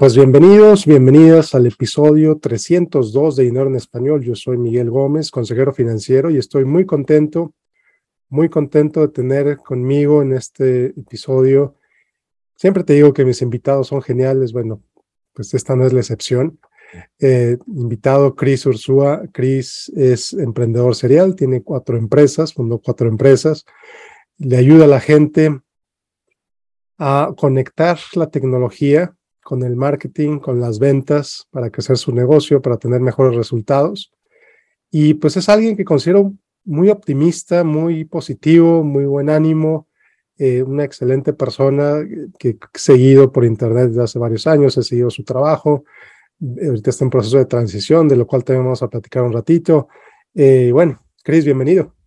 Pues bienvenidos, bienvenidas al episodio 302 de Dinero en Español. Yo soy Miguel Gómez, consejero financiero, y estoy muy contento, muy contento de tener conmigo en este episodio. Siempre te digo que mis invitados son geniales. Bueno, pues esta no es la excepción. Eh, invitado Chris Ursúa. Chris es emprendedor serial, tiene cuatro empresas, fundó cuatro empresas. Le ayuda a la gente a conectar la tecnología con el marketing, con las ventas, para crecer su negocio, para tener mejores resultados. Y pues es alguien que considero muy optimista, muy positivo, muy buen ánimo, eh, una excelente persona que he seguido por internet desde hace varios años, he seguido su trabajo, ahorita está en proceso de transición, de lo cual también vamos a platicar un ratito. Eh, bueno, Chris, bienvenido.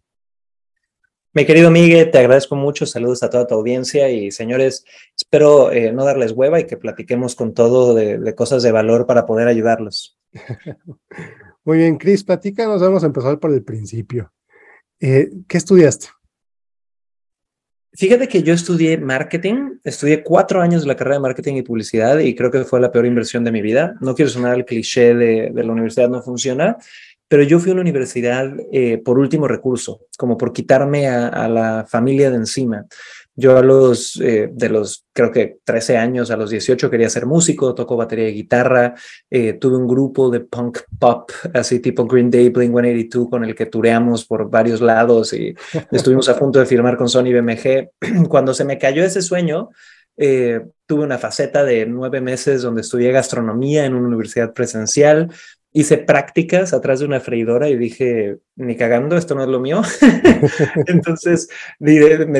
Mi querido Miguel, te agradezco mucho, saludos a toda tu audiencia y señores, espero eh, no darles hueva y que platiquemos con todo de, cosas de valor para poder ayudarlos. Muy bien, Cris, platícanos, vamos a empezar por el principio. Eh, ¿Qué estudiaste? Fíjate que yo estudié marketing, estudié cuatro años de la carrera de marketing y publicidad y creo que fue la peor inversión de mi vida. No quiero sonar el cliché de, de la universidad no funciona, pero yo fui a una universidad eh, por último recurso, como por quitarme a, la familia de encima. Yo a los, eh, de los, creo que 13 años, a los 18 quería ser músico, toco batería y guitarra, eh, tuve un grupo de punk pop, así tipo Green Day, Blink-182, con el que tureamos por varios lados y estuvimos a punto de firmar con Sony BMG. Cuando se me cayó ese sueño, tuve una faceta de nueve meses donde estudié gastronomía en una universidad presencial, hice prácticas atrás de una freidora y dije, ni cagando, esto no es lo mío. entonces me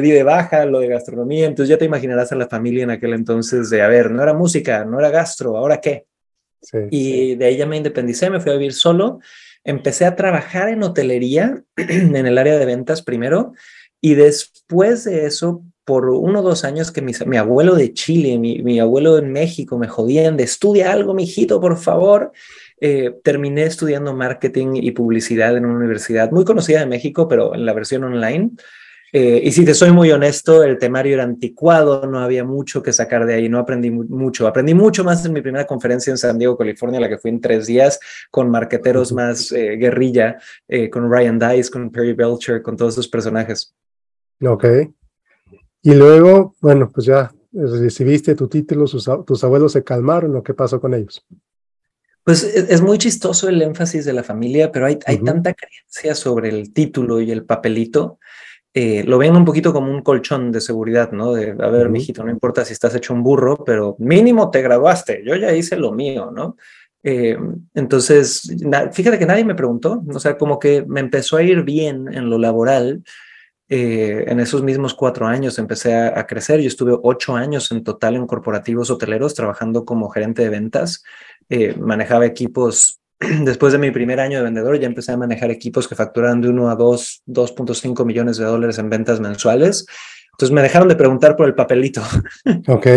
di de baja lo de gastronomía, entonces ya te imaginarás a la familia en aquel entonces de, a ver, no era música, no era gastro, ¿ahora qué? y de ahí ya me independicé, me fui a vivir solo, empecé a trabajar en hotelería, en el área de ventas primero, y después de eso, por uno o dos años que mi, mi abuelo de Chile, mi, mi, abuelo en México me jodían de estudia algo, mijito, por favor. Eh, terminé estudiando marketing y publicidad en una universidad muy conocida de México, pero en la versión online. Eh, y si te soy muy honesto, el temario era anticuado, no había mucho que sacar de ahí, no aprendí mucho. Aprendí mucho más en mi primera conferencia en San Diego, California, la que fui en tres días, con marqueteros más eh, guerrilla, con Ryan Dice, con Perry Belcher, con todos esos personajes. Ok. Y luego, bueno, pues ya recibiste tu título, tus abuelos se calmaron, ¿lo que pasó con ellos? Pues es, muy chistoso el énfasis de la familia, pero hay, hay tanta creencia sobre el título y el papelito. Eh, lo ven un poquito como un colchón de seguridad, ¿no? De, a ver, mijito, no importa si estás hecho un burro, pero mínimo te graduaste, yo ya hice lo mío, ¿no? Eh, entonces, fíjate que nadie me preguntó, o sea, como que me empezó a ir bien en lo laboral. Eh, en esos mismos cuatro años empecé a, a, crecer. Yo estuve ocho años en total en corporativos hoteleros trabajando como gerente de ventas. Eh, manejaba equipos, después de mi primer año de vendedor, ya empecé a manejar equipos que facturaban de 1 a 2, 2.5 millones de dólares en ventas mensuales. Entonces me dejaron de preguntar por el papelito. Ok,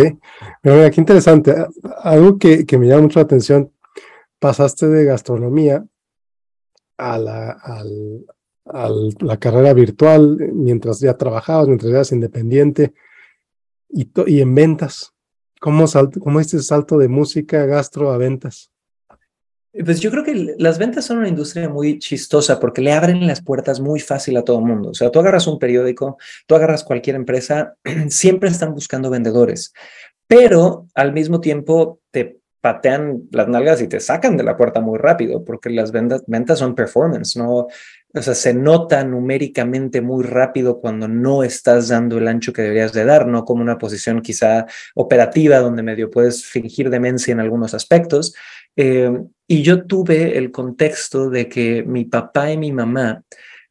pero mira, qué interesante. Algo que, que me llama mucho la atención, pasaste de gastronomía a la, al, a la carrera virtual mientras ya trabajabas, mientras eras independiente y, y en ventas. ¿Cómo, salto, ¿Cómo este salto de música, gastro a ventas? Pues yo creo que las ventas son una industria muy chistosa porque le abren las puertas muy fácil a todo mundo. O sea, tú agarras un periódico, tú agarras cualquier empresa, siempre están buscando vendedores, pero al mismo tiempo te patean las nalgas y te sacan de la puerta muy rápido porque las ventas, ventas son performance, no, o sea, se nota numéricamente muy rápido cuando no estás dando el ancho que deberías de dar, no como una posición quizá operativa donde medio puedes fingir demencia en algunos aspectos. Eh, y yo tuve el contexto de que mi papá y mi mamá,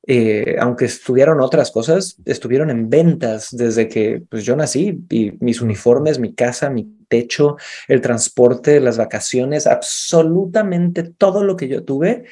eh, aunque estudiaron otras cosas, estuvieron en ventas desde que pues, yo nací y mis uniformes, mi casa, mi techo, el transporte, las vacaciones, absolutamente todo lo que yo tuve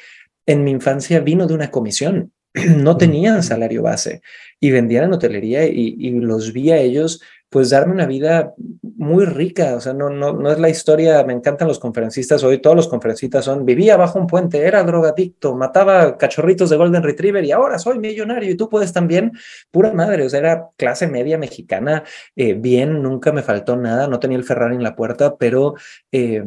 en mi infancia vino de una comisión. No tenían salario base y vendían en hotelería y, los vi a ellos pues darme una vida muy rica, o sea, no, no, no es la historia, me encantan los conferencistas hoy, todos los conferencistas son, vivía bajo un puente, era drogadicto, mataba cachorritos de Golden Retriever y ahora soy millonario y tú puedes también, pura madre, o sea, era clase media mexicana, eh, bien, nunca me faltó nada, no tenía el Ferrari en la puerta, pero... Eh,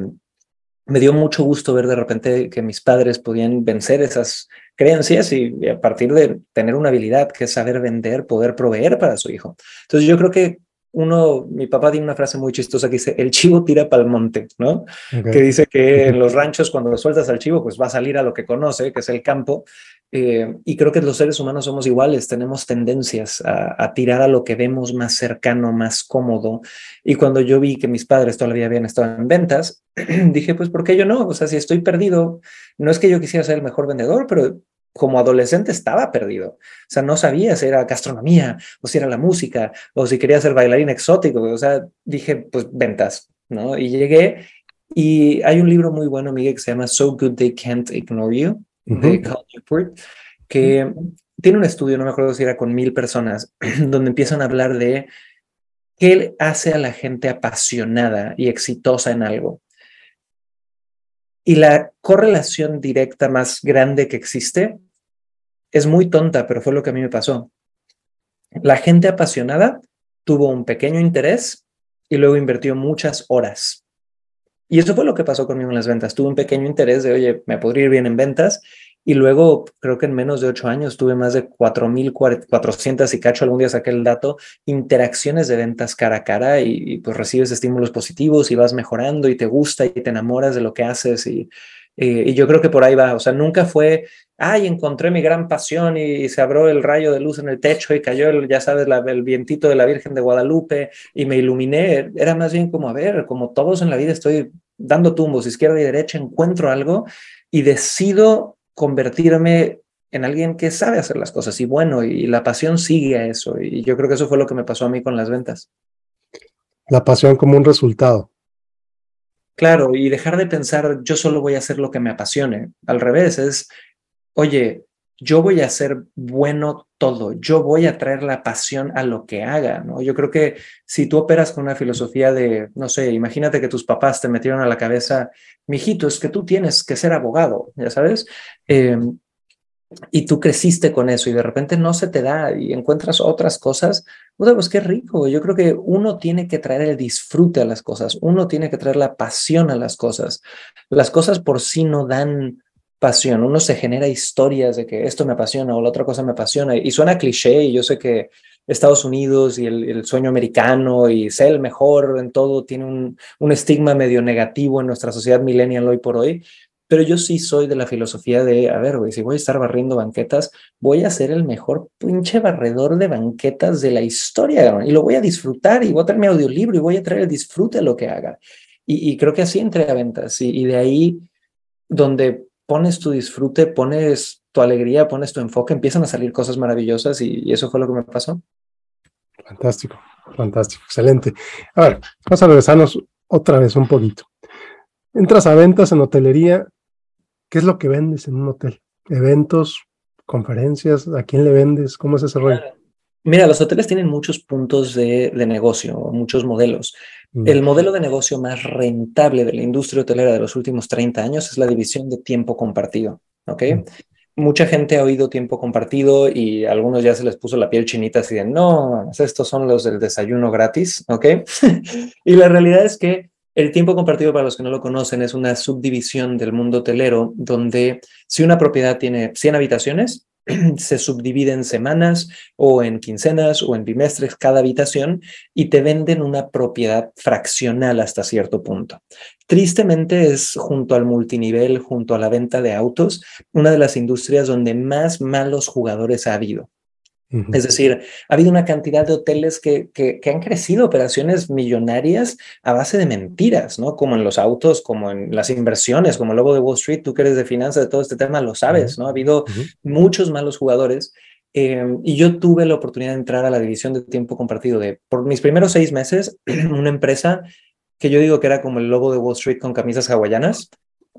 me dio mucho gusto ver de repente que mis padres podían vencer esas creencias y a partir de tener una habilidad que es saber vender, poder proveer para su hijo. Entonces yo creo que uno, mi papá tiene una frase muy chistosa que dice, el chivo tira para el monte, ¿no? Que dice que en los ranchos cuando sueltas al chivo, pues va a salir a lo que conoce, que es el campo. Eh, y creo que los seres humanos somos iguales, tenemos tendencias a, a, tirar a lo que vemos más cercano, más cómodo. Y cuando yo vi que mis padres todavía habían estado en ventas, dije, pues, ¿por qué yo no? O sea, si estoy perdido, no es que yo quisiera ser el mejor vendedor, pero como adolescente estaba perdido. O sea, no sabía si era gastronomía o si era la música o si quería ser bailarín exótico. O sea, dije, pues ventas, ¿no? Y llegué y hay un libro muy bueno, Miguel, que se llama So Good They Can't Ignore You, de Cal Newport, que tiene un estudio, no me acuerdo si era con mil personas, donde empiezan a hablar de qué hace a la gente apasionada y exitosa en algo. Y la correlación directa más grande que existe es muy tonta, pero fue lo que a mí me pasó. La gente apasionada tuvo un pequeño interés y luego invirtió muchas horas. Y eso fue lo que pasó conmigo en las ventas. Tuve un pequeño interés de, oye, me podría ir bien en ventas y luego creo que en menos de ocho años tuve más de 4.400 y cacho, algún día saqué el dato, interacciones de ventas cara a cara y, pues recibes estímulos positivos y vas mejorando y te gusta y te enamoras de lo que haces y, y yo creo que por ahí va. O sea, nunca fue, ay, encontré mi gran pasión y, se abrió el rayo de luz en el techo y cayó, el, ya sabes, el vientito de la Virgen de Guadalupe y me iluminé. Era más bien como, a ver, como todos en la vida estoy dando tumbos, izquierda y derecha, encuentro algo y decido convertirme en alguien que sabe hacer las cosas y bueno, y la pasión sigue a eso. Y yo creo que eso fue lo que me pasó a mí con las ventas. La pasión como un resultado. Claro, y dejar de pensar, yo solo voy a hacer lo que me apasione. Al revés, es, oye, yo voy a hacer bueno todo, yo voy a traer la pasión a lo que haga, ¿no? Yo creo que si tú operas con una filosofía de, no sé, imagínate que tus papás te metieron a la cabeza, mijito, es que tú tienes que ser abogado, ya sabes, em, y tú creciste con eso y de repente no se te da y encuentras otras cosas, pues qué rico. Yo creo que uno tiene que traer el disfrute a las cosas, uno tiene que traer la pasión a las cosas. Las cosas por sí no dan pasión, uno se genera historias de que esto me apasiona o la otra cosa me apasiona y suena cliché y yo sé que Estados Unidos y el, sueño americano y ser el mejor en todo tiene un, un estigma medio negativo en nuestra sociedad millennial hoy por hoy, pero yo sí soy de la filosofía de, a ver, güey, si voy a estar barriendo banquetas, voy a ser el mejor pinche barredor de banquetas de la historia, y lo voy a disfrutar, y voy a traer mi audiolibro, y voy a traer el disfrute a lo que haga. Y, creo que así entré a ventas, y, y de ahí donde pones tu disfrute, pones tu alegría, pones tu enfoque, empiezan a salir cosas maravillosas y, eso fue lo que me pasó. Fantástico, fantástico, excelente. A ver, vamos a regresarnos otra vez un poquito. Entras a ventas en hotelería, ¿qué es lo que vendes en un hotel? ¿Eventos, conferencias? ¿A quién le vendes? ¿Cómo es ese rollo? Mira, los hoteles tienen muchos puntos de, de negocio, muchos modelos. Mm. El modelo de negocio más rentable de la industria hotelera de los últimos 30 años es la división de tiempo compartido. ¿ok? Mm. Mucha gente ha oído tiempo compartido y a algunos ya se les puso la piel chinita así de, no, estos son los del desayuno gratis, ¿ok? y la realidad es que el tiempo compartido, para los que no lo conocen, es una subdivisión del mundo hotelero donde si una propiedad tiene 100 habitaciones, se subdivide en semanas o en quincenas o en bimestres cada habitación y te venden una propiedad fraccional hasta cierto punto. Tristemente es junto al multinivel, junto a la venta de autos, una de las industrias donde más malos jugadores ha habido. Es decir, ha habido una cantidad de hoteles que, que, han crecido operaciones millonarias a base de mentiras, ¿no? Como en los autos, como en las inversiones, como el logo de Wall Street, tú que eres de finanzas, de todo este tema, lo sabes, ¿no? Ha habido muchos malos jugadores. Em, y yo tuve la oportunidad de entrar a la división de tiempo compartido de, por mis primeros seis meses, una empresa que yo digo que era como el logo de Wall Street con camisas hawaianas,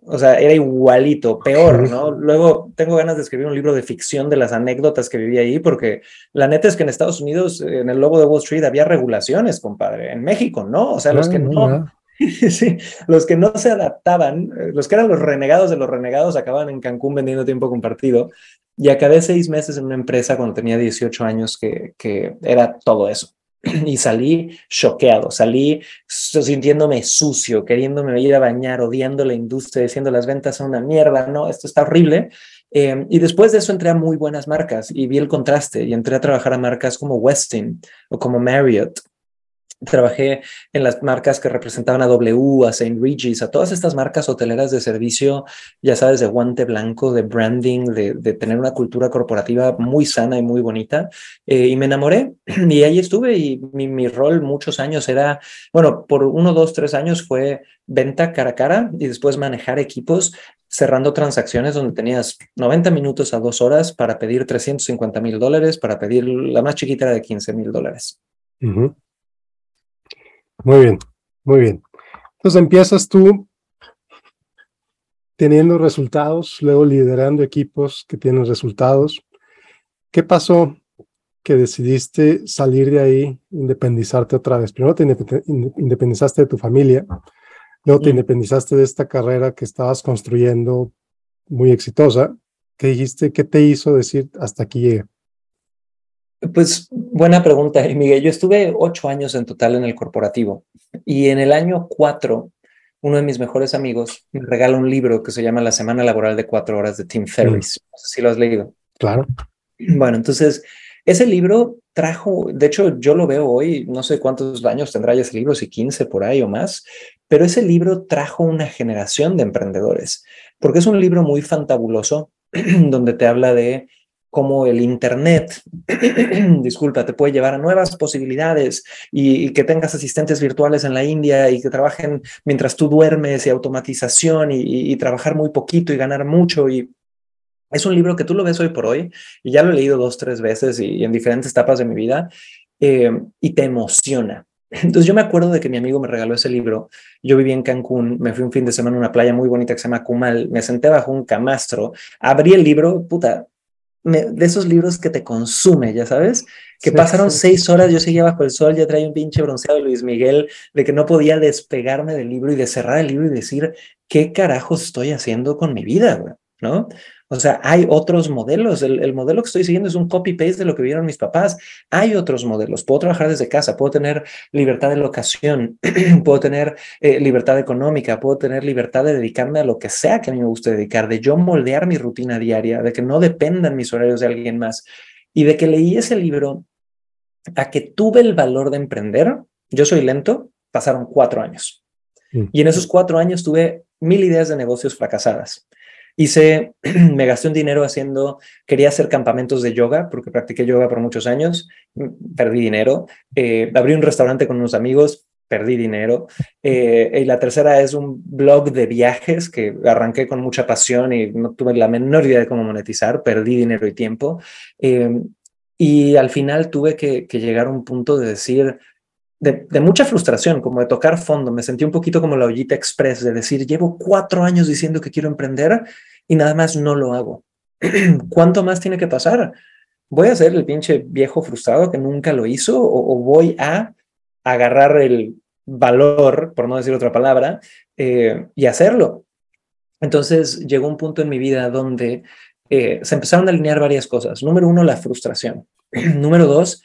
O sea, era igualito, peor, ¿no? Luego tengo ganas de escribir un libro de ficción de las anécdotas que viví ahí, porque la neta es que en Estados Unidos, en el lobo de Wall Street, había regulaciones, compadre. En México, ¿no? O sea, los que no, sí, los que no se adaptaban, eh, los que eran los renegados de los renegados, acababan en Cancún vendiendo tiempo compartido. Y acabé seis meses en una empresa cuando tenía 18 años que, que era todo eso. Y salí choqueado, salí sintiéndome sucio, queriéndome ir a bañar, odiando la industria, diciendo las ventas son una mierda, no, esto está horrible. Eh, y después de eso entré a muy buenas marcas y vi el contraste y entré a trabajar a marcas como Westin o como Marriott Trabajé en las marcas que representaban a W, a St. Regis, a todas estas marcas hoteleras de servicio, ya sabes, de guante blanco, de branding, de, tener una cultura corporativa muy sana y muy bonita. Eh, y me enamoré y ahí estuve y mi, rol muchos años era, bueno, por uno, dos, tres años fue venta cara a cara y después manejar equipos cerrando transacciones donde tenías 90 minutos a dos horas para pedir 350 mil dólares, para pedir la más chiquita de 15 mil dólares. Muy bien, muy bien. Entonces empiezas tú teniendo resultados, luego liderando equipos que tienen resultados. ¿Qué pasó que decidiste salir de ahí, independizarte otra vez? Primero te independizaste de tu familia, luego te independizaste de esta carrera que estabas construyendo muy exitosa. ¿Qué dijiste? ¿Qué te hizo decir hasta aquí llegué? Pues buena pregunta, Miguel. Yo estuve ocho años en total en el corporativo y en el año cuatro, uno de mis mejores amigos me regala un libro que se llama La Semana Laboral de Cuatro Horas de Tim Ferriss. No sé si lo has leído. Claro. Bueno, entonces ese libro trajo, de hecho yo lo veo hoy, no sé cuántos años tendrá ya ese libro, si 15 por ahí o más, pero ese libro trajo una generación de emprendedores, porque es un libro muy fantabuloso, donde te habla de como el Internet, disculpa, te puede llevar a nuevas posibilidades y, que tengas asistentes virtuales en la India y que trabajen mientras tú duermes y automatización y, trabajar muy poquito y ganar mucho. Y es un libro que tú lo ves hoy por hoy y ya lo he leído dos, tres veces y, en diferentes etapas de mi vida eh, y te emociona. Entonces yo me acuerdo de que mi amigo me regaló ese libro. Yo viví en Cancún, me fui un fin de semana a una playa muy bonita que se llama Cumal, me senté bajo un camastro, abrí el libro, puta, de esos libros que te consume, ya sabes, que pasaron seis horas, yo seguía bajo el sol, ya traía un pinche bronceado de Luis Miguel, de que no podía despegarme del libro y de cerrar el libro y decir, ¿qué carajos estoy haciendo con mi vida, ¿no? O sea, hay otros modelos. El, modelo que estoy siguiendo es un copy-paste de lo que vieron mis papás. Hay otros modelos. Puedo trabajar desde casa, puedo tener libertad de locación, puedo tener eh, libertad económica, puedo tener libertad de dedicarme a lo que sea que a mí me guste dedicar, de yo moldear mi rutina diaria, de que no dependan mis horarios de alguien más. Y de que leí ese libro a que tuve el valor de emprender. Yo soy lento, pasaron cuatro años. Mm. Y en esos cuatro años tuve mil ideas de negocios fracasadas. Hice, me gasté un dinero haciendo, quería hacer campamentos de yoga, porque practiqué yoga por muchos años, mm, perdí dinero. Eh, abrí un restaurante con unos amigos, perdí dinero. Eh, y la tercera es un blog de viajes que arranqué con mucha pasión y no tuve la menor idea de cómo monetizar, perdí dinero y tiempo. Eh, y al final tuve que, que llegar a un punto de decir, de, mucha frustración, como de tocar fondo. Me sentí un poquito como la ollita express, de decir, llevo cuatro años diciendo que quiero emprender y nada más no lo hago. ¿Cuánto más tiene que pasar? ¿Voy a ser el pinche viejo frustrado que nunca lo hizo o, voy a agarrar el valor, por no decir otra palabra, eh, y hacerlo? Entonces llegó un punto en mi vida donde eh, se empezaron a alinear varias cosas. Número uno, la frustración. Número dos,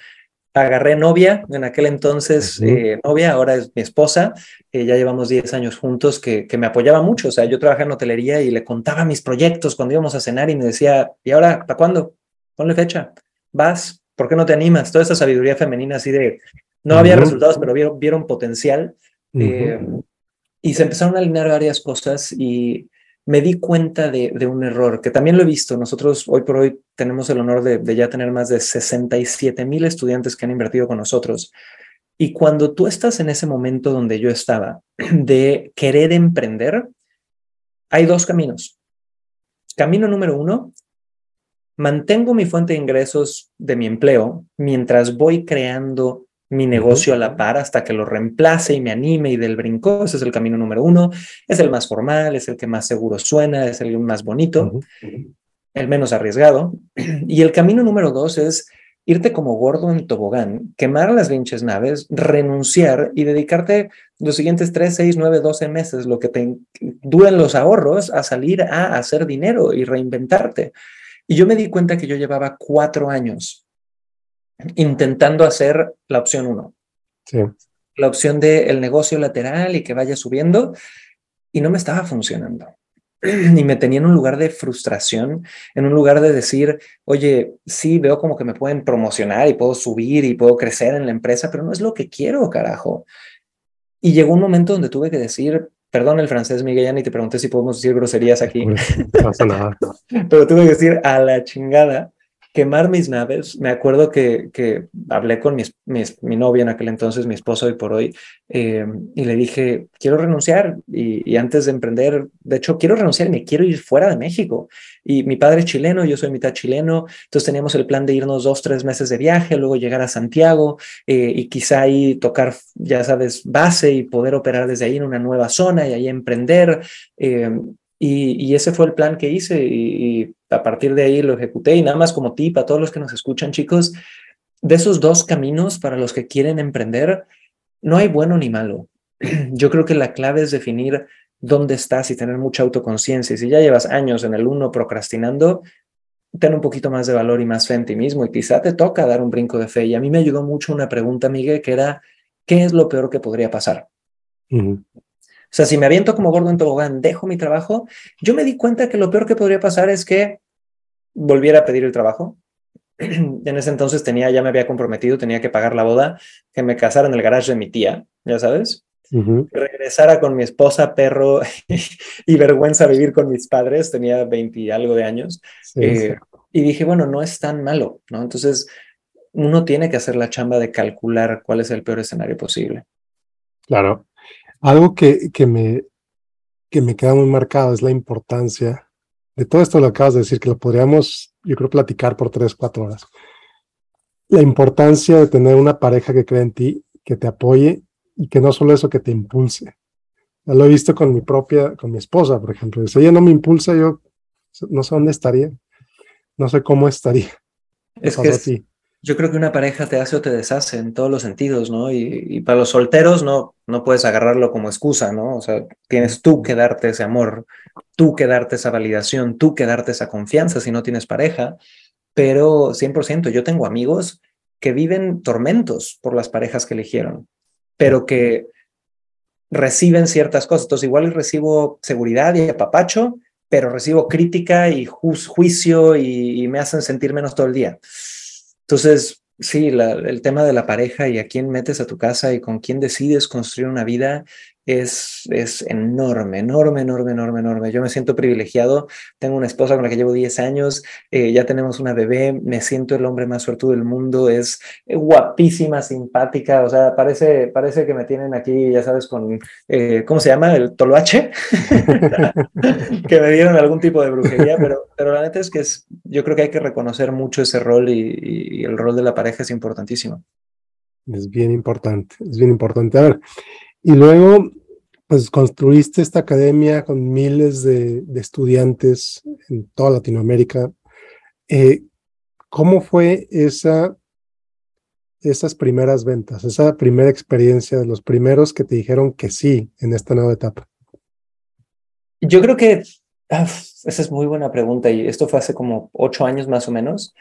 agarré novia, en aquel entonces eh, novia, ahora es mi esposa, eh, ya llevamos 10 años juntos, que, que, me apoyaba mucho, o sea, yo trabajaba en hotelería y le contaba mis proyectos cuando íbamos a cenar y me decía, ¿y ahora para cuándo? Ponle fecha, vas, ¿por qué no te animas? Toda esa sabiduría femenina así de, no había resultados, pero vieron, vieron potencial. Eh, y se empezaron a alinear varias cosas y me di cuenta de, un error, que también lo he visto. Nosotros hoy por hoy tenemos el honor de, ya tener más de 67 mil estudiantes que han invertido con nosotros. Y cuando tú estás en ese momento donde yo estaba, de querer emprender, hay dos caminos. Camino número uno, mantengo mi fuente de ingresos de mi empleo mientras voy creando mi negocio a la par hasta que lo reemplace y me anime y del brinco. Ese es el camino número uno. Es el más formal, es el que más seguro suena, es el más bonito, el menos arriesgado. Y el camino número dos es irte como gordo en tobogán, quemar las vinches naves, renunciar y dedicarte los siguientes 3, 6, 9, 12 meses, lo que te duren los ahorros, a salir a hacer dinero y reinventarte. Y yo me di cuenta que yo llevaba cuatro años intentando hacer la opción uno. Sí. La opción del el negocio lateral y que vaya subiendo y no me estaba funcionando. Y me tenía en un lugar de frustración, en un lugar de decir, oye, sí, veo como que me pueden promocionar y puedo subir y puedo crecer en la empresa, pero no es lo que quiero, carajo. Y llegó un momento donde tuve que decir, perdón el francés, Miguel, ya ni te pregunté si podemos decir groserías aquí. No pasa nada. pero tuve que decir a la chingada quemar mis naves. Me acuerdo que, que hablé con mis, mi novia en aquel entonces, mi esposo hoy por hoy, eh, y le dije, quiero renunciar. Y, antes de emprender, de hecho, quiero renunciar y me quiero ir fuera de México. Y mi padre es chileno, yo soy mitad chileno, entonces teníamos el plan de irnos dos, tres meses de viaje, luego llegar a Santiago eh, y quizá ahí tocar, ya sabes, base y poder operar desde ahí en una nueva zona y ahí emprender. Eh, y, ese fue el plan que hice y, a partir de ahí lo ejecuté. Y nada más como tip a todos los que nos escuchan, chicos, de esos dos caminos para los que quieren emprender, no hay bueno ni malo. Yo creo que la clave es definir dónde estás y tener mucha autoconciencia. Si ya llevas años en el uno procrastinando, ten un poquito más de valor y más fe en ti mismo y quizá te toca dar un brinco de fe. Y a mí me ayudó mucho una pregunta, Miguel, que era, ¿qué es lo peor que podría pasar? O sea, si me aviento como gordo en tobogán, dejo mi trabajo, yo me di cuenta que lo peor que podría pasar es que volviera a pedir el trabajo. en ese entonces tenía, ya me había comprometido, tenía que pagar la boda, que me casara en el garage de mi tía, ya sabes. Regresara con mi esposa, perro y vergüenza vivir con mis padres, tenía 20 y algo de años. Eh, y dije, bueno, no es tan malo, ¿no? Entonces, uno tiene que hacer la chamba de calcular cuál es el peor escenario posible. Claro. Algo que, que, me, que me queda muy marcado es la importancia de todo esto lo acabas de decir, que lo podríamos, yo creo, platicar por tres, cuatro horas. La importancia de tener una pareja que cree en ti, que te apoye y que no solo eso, que te impulse. Ya lo he visto con mi propia, con mi esposa, por ejemplo. Si ella no me impulsa, yo no sé dónde estaría, no sé cómo estaría. Es que yo creo que una pareja te hace o te deshace en todos los sentidos, ¿no? Y, para los solteros no, no puedes agarrarlo como excusa, ¿no? O sea, tienes tú que darte ese amor, tú que darte esa validación, tú que darte esa confianza si no tienes pareja, pero 100%, yo tengo amigos que viven tormentos por las parejas que eligieron, pero que reciben ciertas cosas. Entonces, igual recibo seguridad y apapacho, pero recibo crítica y juicio y me hacen sentir menos todo el día. Entonces, sí, el tema de la pareja y a quién metes a tu casa y con quién decides construir una vida es, es enorme, enorme, enorme, enorme, enorme. Yo me siento privilegiado. Tengo una esposa con la que llevo 10 años, eh, ya tenemos una bebé, me siento el hombre más suertudo del mundo, es guapísima, simpática, o sea, parece, parece que me tienen aquí, ya sabes, con, eh, ¿cómo se llama? El toloache, que me dieron algún tipo de brujería, pero, pero la neta es que es, yo creo que hay que reconocer mucho ese rol y el rol de la pareja es importantísimo. Es bien importante, es bien importante. A ver, y luego, pues construiste esta academia con miles de, estudiantes en toda Latinoamérica. Eh, ¿Cómo fue esa, esas primeras ventas, esa primera experiencia de los primeros que te dijeron que sí en esta nueva etapa? Yo creo que ah, esa es muy buena pregunta y esto fue hace como ocho años más o menos.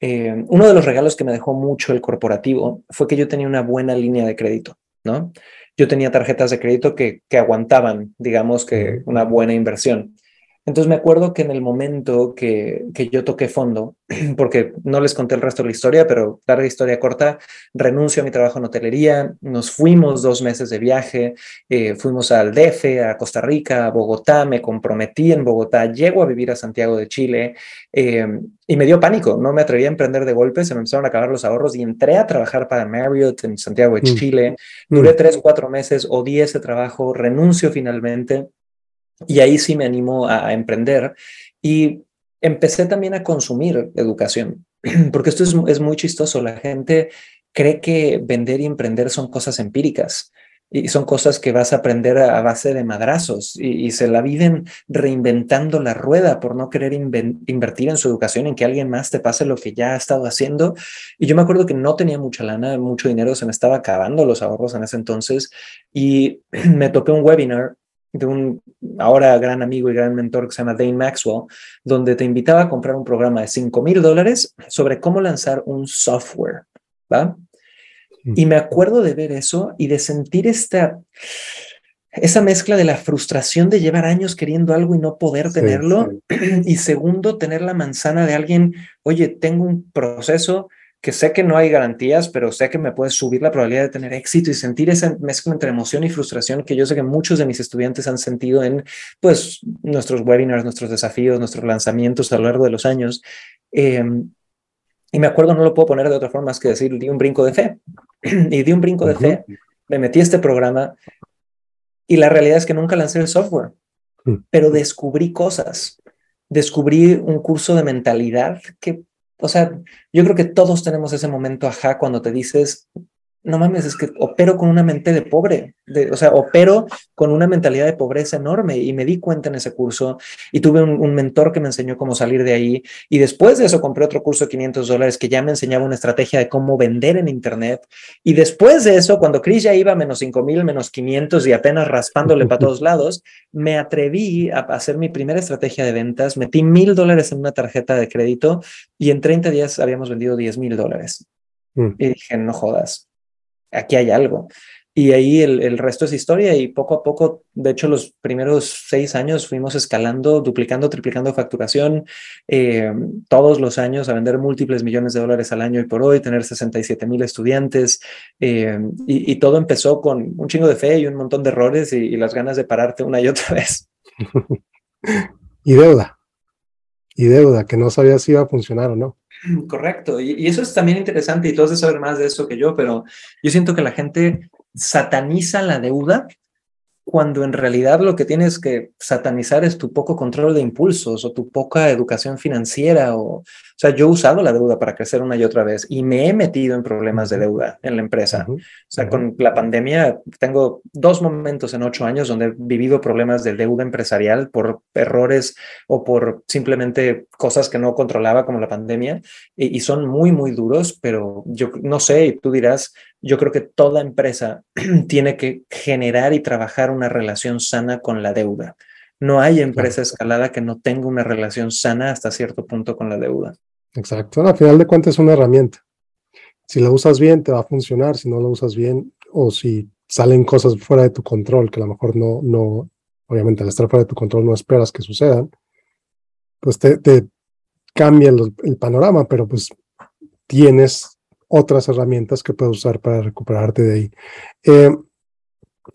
Eh, uno de los regalos que me dejó mucho el corporativo fue que yo tenía una buena línea de crédito, ¿no? Yo tenía tarjetas de crédito que, que aguantaban, digamos que una buena inversión. Entonces me acuerdo que en el momento que, que, yo toqué fondo, porque no les conté el resto de la historia, pero larga historia corta, renuncio a mi trabajo en hotelería, nos fuimos dos meses de viaje, eh, fuimos al DF, a Costa Rica, a Bogotá, me comprometí en Bogotá, llego a vivir a Santiago de Chile eh, y me dio pánico, no me atreví a emprender de golpe, se me empezaron a acabar los ahorros y entré a trabajar para Marriott en Santiago de mm. Chile, duré mm. tres, cuatro meses, odié ese trabajo, renuncio finalmente y ahí sí me animo a, emprender y empecé también a consumir educación, porque esto es, es muy chistoso. La gente cree que vender y emprender son cosas empíricas y son cosas que vas a aprender a, base de madrazos y, se la viven reinventando la rueda por no querer invertir en su educación, en que alguien más te pase lo que ya ha estado haciendo. Y yo me acuerdo que no tenía mucha lana, mucho dinero, se me estaba acabando los ahorros en ese entonces y me topé un webinar de un ahora gran amigo y gran mentor que se llama Dane Maxwell, donde te invitaba a comprar un programa de 5 mil dólares sobre cómo lanzar un software, ¿va? Y me acuerdo de ver eso y de sentir esta, esa mezcla de la frustración de llevar años queriendo algo y no poder tenerlo. Y segundo, tener la manzana de alguien, oye, tengo un proceso que sé que no hay garantías, pero sé que me puede subir la probabilidad de tener éxito y sentir esa mezcla entre emoción y frustración que yo sé que muchos de mis estudiantes han sentido en pues nuestros webinars, nuestros desafíos, nuestros lanzamientos a lo largo de los años. Em, y me acuerdo, no lo puedo poner de otra forma más que decir, di un brinco de fe. y di un brinco de fe, me metí a este programa y la realidad es que nunca lancé el software, mm. pero descubrí cosas. Descubrí un curso de mentalidad que, o sea, yo creo que todos tenemos ese momento, ajá, cuando te dices, no mames, es que opero con una mente de pobre, de, o sea, opero con una mentalidad de pobreza enorme y me di cuenta en ese curso y tuve un, mentor que me enseñó cómo salir de ahí y después de eso compré otro curso de 500 dólares que ya me enseñaba una estrategia de cómo vender en Internet y después de eso, cuando Chris ya iba a menos 5 mil, menos 500 y apenas raspándole para todos lados, me atreví a hacer mi primera estrategia de ventas, metí mil dólares en una tarjeta de crédito y en 30 días habíamos vendido 10 mil dólares. Mm. Y dije, no jodas, aquí hay algo. Y ahí el, resto es historia y poco a poco, de hecho los primeros seis años fuimos escalando, duplicando, triplicando facturación eh, todos los años a vender múltiples millones de dólares al año y por hoy, tener 67 mil estudiantes eh, y, todo empezó con un chingo de fe y un montón de errores y, las ganas de pararte una y otra vez. y deuda, y deuda, que no sabía si iba a funcionar o no. Correcto, y, eso es también interesante y tú has de saber más de eso que yo, pero yo siento que la gente sataniza la deuda cuando en realidad lo que tienes que satanizar es tu poco control de impulsos o tu poca educación financiera. O, o sea, yo he usado la deuda para crecer una y otra vez y me he metido en problemas de deuda en la empresa. O sea, con la pandemia tengo dos momentos en ocho años donde he vivido problemas de deuda empresarial por errores o por simplemente cosas que no controlaba como la pandemia y, y son muy, muy duros, pero yo no sé, y tú dirás, yo creo que toda empresa tiene que generar y trabajar una relación sana con la deuda. No hay empresa escalada que no tenga una relación sana hasta cierto punto con la deuda. Exacto. Al final de cuentas es una herramienta. Si la usas bien, te va a funcionar. Si no la usas bien, o si salen cosas fuera de tu control, que a lo mejor no, no, obviamente al estar fuera de tu control no esperas que sucedan, pues te, cambia el panorama, pero pues tienes otras herramientas que puedes usar para recuperarte de ahí. Eh,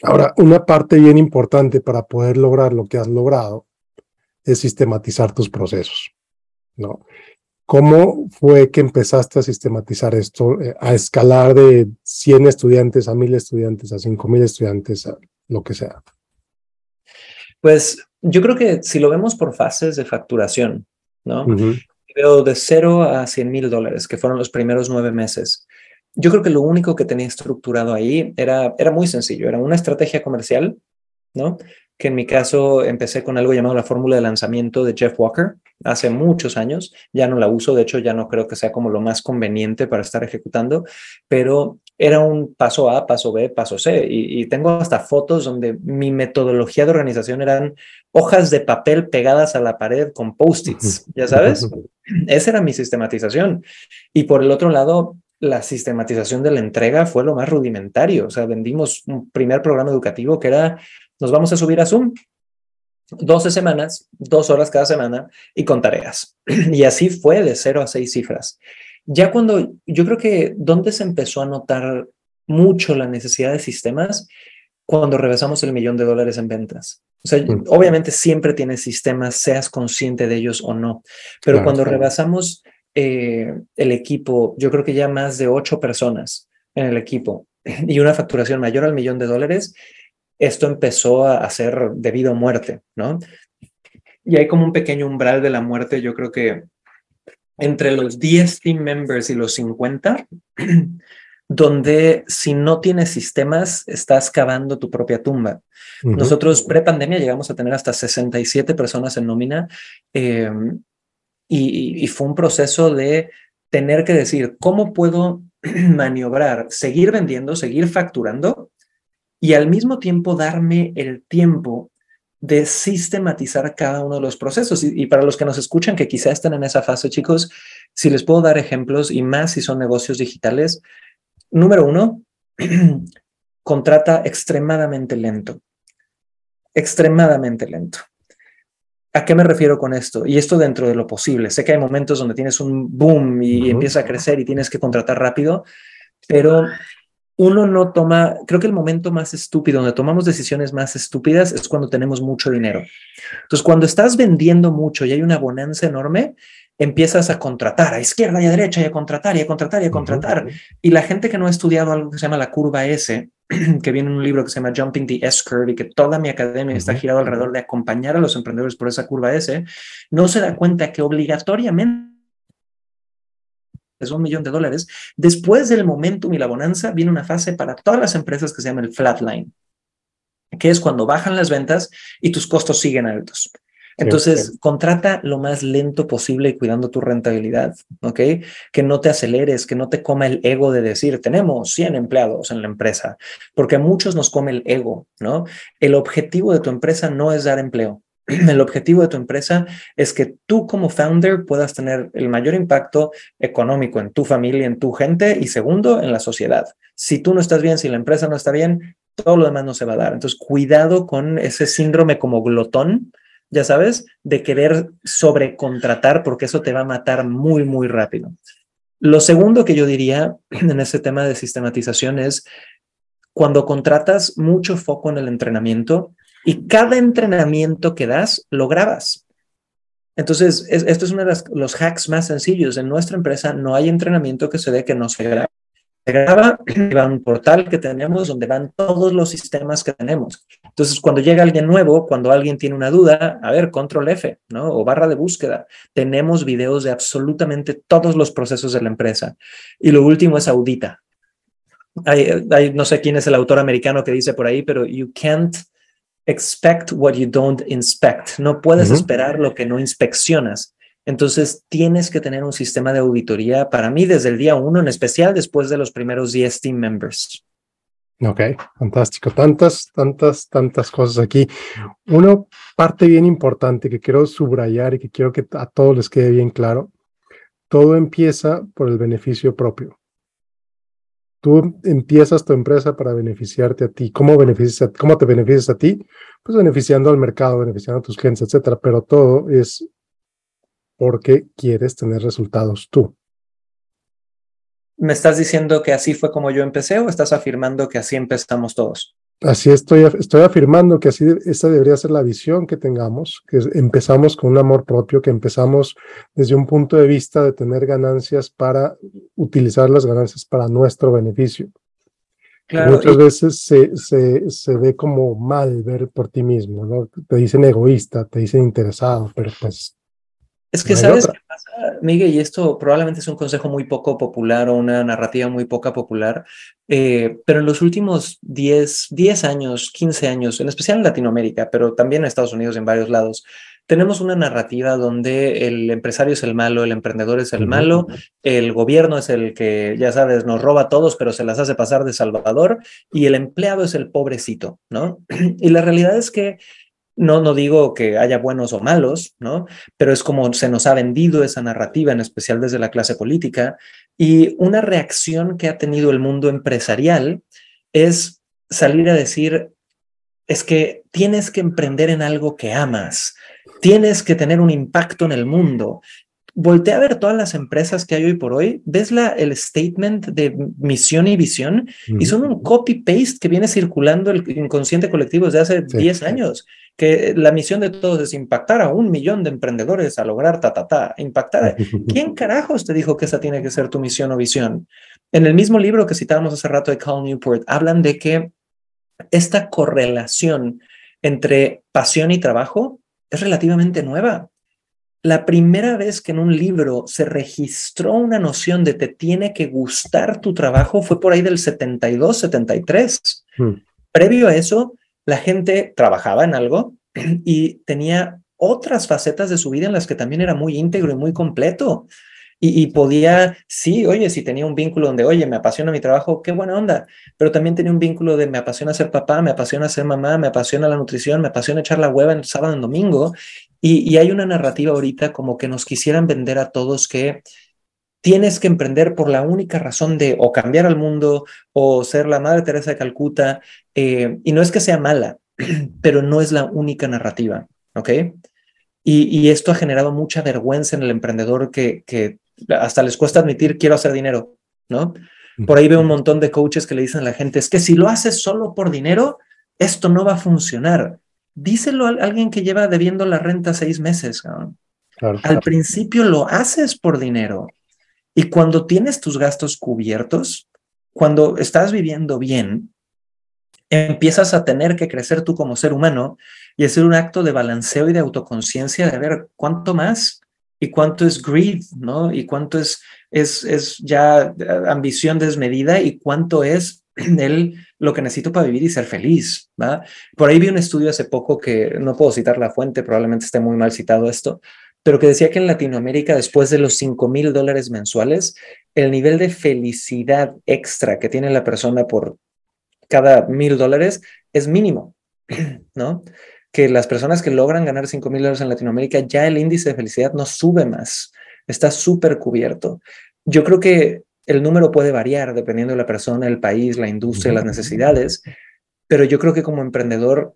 ahora, una parte bien importante para poder lograr lo que has logrado es sistematizar tus procesos, ¿no? ¿Cómo fue que empezaste a sistematizar esto, eh, a escalar de 100 estudiantes a 1000 estudiantes, a 5000 estudiantes, a lo que sea? Pues yo creo que si lo vemos por fases de facturación, ¿no? veo de cero a 100 mil dólares, que fueron los primeros nueve meses. Yo creo que lo único que tenía estructurado ahí era, era muy sencillo, era una estrategia comercial, ¿no? Que en mi caso empecé con algo llamado la fórmula de lanzamiento de Jeff Walker hace muchos años, ya no la uso, de hecho ya no creo que sea como lo más conveniente para estar ejecutando, pero era un paso A, paso B, paso C. Y, tengo hasta fotos donde mi metodología de organización eran hojas de papel pegadas a la pared con post-its, ya sabes. Esa era mi sistematización. Y por el otro lado, la sistematización de la entrega fue lo más rudimentario. O sea, vendimos un primer programa educativo que era, nos vamos a subir a Zoom. 12 semanas, dos horas cada semana y con tareas. Y así fue de cero a seis cifras. Ya cuando yo creo que donde se empezó a notar mucho la necesidad de sistemas, cuando rebasamos el millón de dólares en ventas. O sea, mm. obviamente siempre tienes sistemas, seas consciente de ellos o no, pero cuando rebasamos eh, el equipo, yo creo que ya más de ocho personas en el equipo y una facturación mayor al millón de dólares, esto empezó a, ser debido a muerte, ¿no? Y hay como un pequeño umbral de la muerte, yo creo que entre los 10 team members y los 50, donde si no tienes sistemas, estás cavando tu propia tumba. Nosotros pre-pandemia llegamos a tener hasta 67 personas en nómina em, y, fue un proceso de tener que decir, ¿cómo puedo maniobrar, seguir vendiendo, seguir facturando y al mismo tiempo darme el tiempo de sistematizar cada uno de los procesos. Y, para los que nos escuchan que quizá estén en esa fase, chicos, si les puedo dar ejemplos y más si son negocios digitales, número uno, contrata extremadamente lento, extremadamente lento. ¿A qué me refiero con esto? Y esto dentro de lo posible. Sé que hay momentos donde tienes un boom y empieza a crecer y tienes que contratar rápido, pero uno no toma, creo que el momento más estúpido, donde tomamos decisiones más estúpidas es cuando tenemos mucho dinero. Entonces, cuando estás vendiendo mucho y hay una bonanza enorme, empiezas a contratar a izquierda y a derecha y a contratar y a contratar y a contratar. Y la gente que no ha estudiado algo que se llama la curva S, que viene en un libro que se llama Jumping the S-Curve y que toda mi academia está girado alrededor de acompañar a los emprendedores por esa curva S, no se da cuenta que obligatoriamente es un millón de dólares, después del momentum y la bonanza viene una fase para todas las empresas que se llama el flatline, que es cuando bajan las ventas y tus costos siguen altos. Entonces, contrata lo más lento posible y cuidando tu rentabilidad, ¿ok? Que no te aceleres, que no te coma el ego de decir, tenemos 100 empleados en la empresa, porque a muchos nos come el ego, ¿no? El objetivo de tu empresa no es dar empleo, el objetivo de tu empresa es que tú como founder puedas tener el mayor impacto económico en tu familia, en tu gente y segundo, en la sociedad. Si tú no estás bien, si la empresa no está bien, todo lo demás no se va a dar. Entonces, cuidado con ese síndrome como glotón, ya sabes, de querer sobrecontratar porque eso te va a matar muy, muy rápido. Lo segundo que yo diría en ese tema de sistematización es cuando contratas mucho foco en el entrenamiento, y cada entrenamiento que das, lo grabas. Entonces, esto es uno de los hacks más sencillos. En nuestra empresa no hay entrenamiento que se dé que no se grabe. Se graba, va a un portal que tenemos donde van todos los sistemas que tenemos. Entonces, cuando llega alguien nuevo, cuando alguien tiene una duda, a ver, control F, ¿no? O barra de búsqueda. Tenemos videos de absolutamente todos los procesos de la empresa. Y lo último es audita. hay, no sé quién es el autor americano que dice por ahí, pero you can't expect what you don't inspect. No puedes esperar lo que no inspeccionas. Entonces, tienes que tener un sistema de auditoría para mí desde el día uno, en especial después de los primeros 10 team members. Ok, fantástico. Tantas, tantas, tantas cosas aquí. Una parte bien importante que quiero subrayar y que quiero que a todos les quede bien claro, todo empieza por el beneficio propio. Tú empiezas tu empresa para beneficiarte a ti. ¿Cómo, beneficias, ¿Cómo te beneficias a ti? Pues beneficiando al mercado, beneficiando a tus clientes, etcétera. Pero todo es porque quieres tener resultados tú. ¿Me estás diciendo que así fue como yo empecé o estás afirmando que así empezamos todos? Así estoy, estoy afirmando que así esa debería ser la visión que tengamos, que empezamos con un amor propio, que empezamos desde un punto de vista de tener ganancias para utilizar las ganancias para nuestro beneficio. muchas veces se, se, se, ve como mal ver por ti mismo, ¿no? Te dicen egoísta, te dicen interesado, pero pues es que, ¿sabes qué pasa, Miguel? Y esto probablemente es un consejo muy poco popular o una narrativa muy poca popular, eh, pero en los últimos 10, 10 años, 15 años, en especial en Latinoamérica, pero también en Estados Unidos, en varios lados, tenemos una narrativa donde el empresario es el malo, el emprendedor es el malo, el gobierno es el que, ya sabes, nos roba a todos, pero se las hace pasar de salvador, y el empleado es el pobrecito, ¿no? Y la realidad es que no, no digo que haya buenos o malos, ¿no? Pero es como se nos ha vendido esa narrativa, en especial desde la clase política, y una reacción que ha tenido el mundo empresarial es salir a decir, es que tienes que emprender en algo que amas, tienes que tener un impacto en el mundo. Voltea a ver todas las empresas que hay hoy por hoy, ves la, el statement de misión y visión y son un copy-paste que viene circulando el inconsciente colectivo desde hace 10 años que la misión de todos es impactar a un millón de emprendedores a lograr ta, ta, ta, impactar. ¿Quién carajos te dijo que esa tiene que ser tu misión o visión? En el mismo libro que citábamos hace rato de Cal Newport, hablan de que esta correlación entre pasión y trabajo es relativamente nueva. la primera vez que en un libro se registró una noción de te tiene que gustar tu trabajo fue por ahí del 72, 73. Hmm. Previo a eso, la gente trabajaba en algo y tenía otras facetas de su vida en las que también era muy íntegro y muy completo. Y, podía, sí, oye, si tenía un vínculo donde, oye, me apasiona mi trabajo, qué buena onda, pero también tenía un vínculo de me apasiona ser papá, me apasiona ser mamá, me apasiona la nutrición, me apasiona echar la hueva en sábado y domingo. Y, y hay una narrativa ahorita como que nos quisieran vender a todos que tienes que emprender por la única razón de o cambiar al mundo o ser la Madre Teresa de Calcuta. Eh, y no es que sea mala, pero no es la única narrativa, ¿ok? Y, y, esto ha generado mucha vergüenza en el emprendedor que, que hasta les cuesta admitir quiero hacer dinero, ¿no? Por ahí veo un montón de coaches que le dicen a la gente, es que si lo haces solo por dinero, esto no va a funcionar. Díselo a alguien que lleva debiendo la renta seis meses. Al principio lo haces por dinero. Y cuando tienes tus gastos cubiertos, cuando estás viviendo bien, empiezas a tener que crecer tú como ser humano y hacer un acto de balanceo y de autoconciencia de ver cuánto más y cuánto es greed, ¿no? Y cuánto es, es, es ya ambición desmedida y cuánto es el, lo que necesito para vivir y ser feliz, ¿va? Por ahí vi un estudio hace poco que no puedo citar la fuente, probablemente esté muy mal citado esto, pero que decía que en Latinoamérica, después de los 5 mil dólares mensuales, el nivel de felicidad extra que tiene la persona por cada mil dólares es mínimo, ¿no? Que las personas que logran ganar 5 mil dólares en Latinoamérica, ya el índice de felicidad no sube más, está súper cubierto. Yo creo que el número puede variar dependiendo de la persona, el país, la industria, las necesidades, pero yo creo que como emprendedor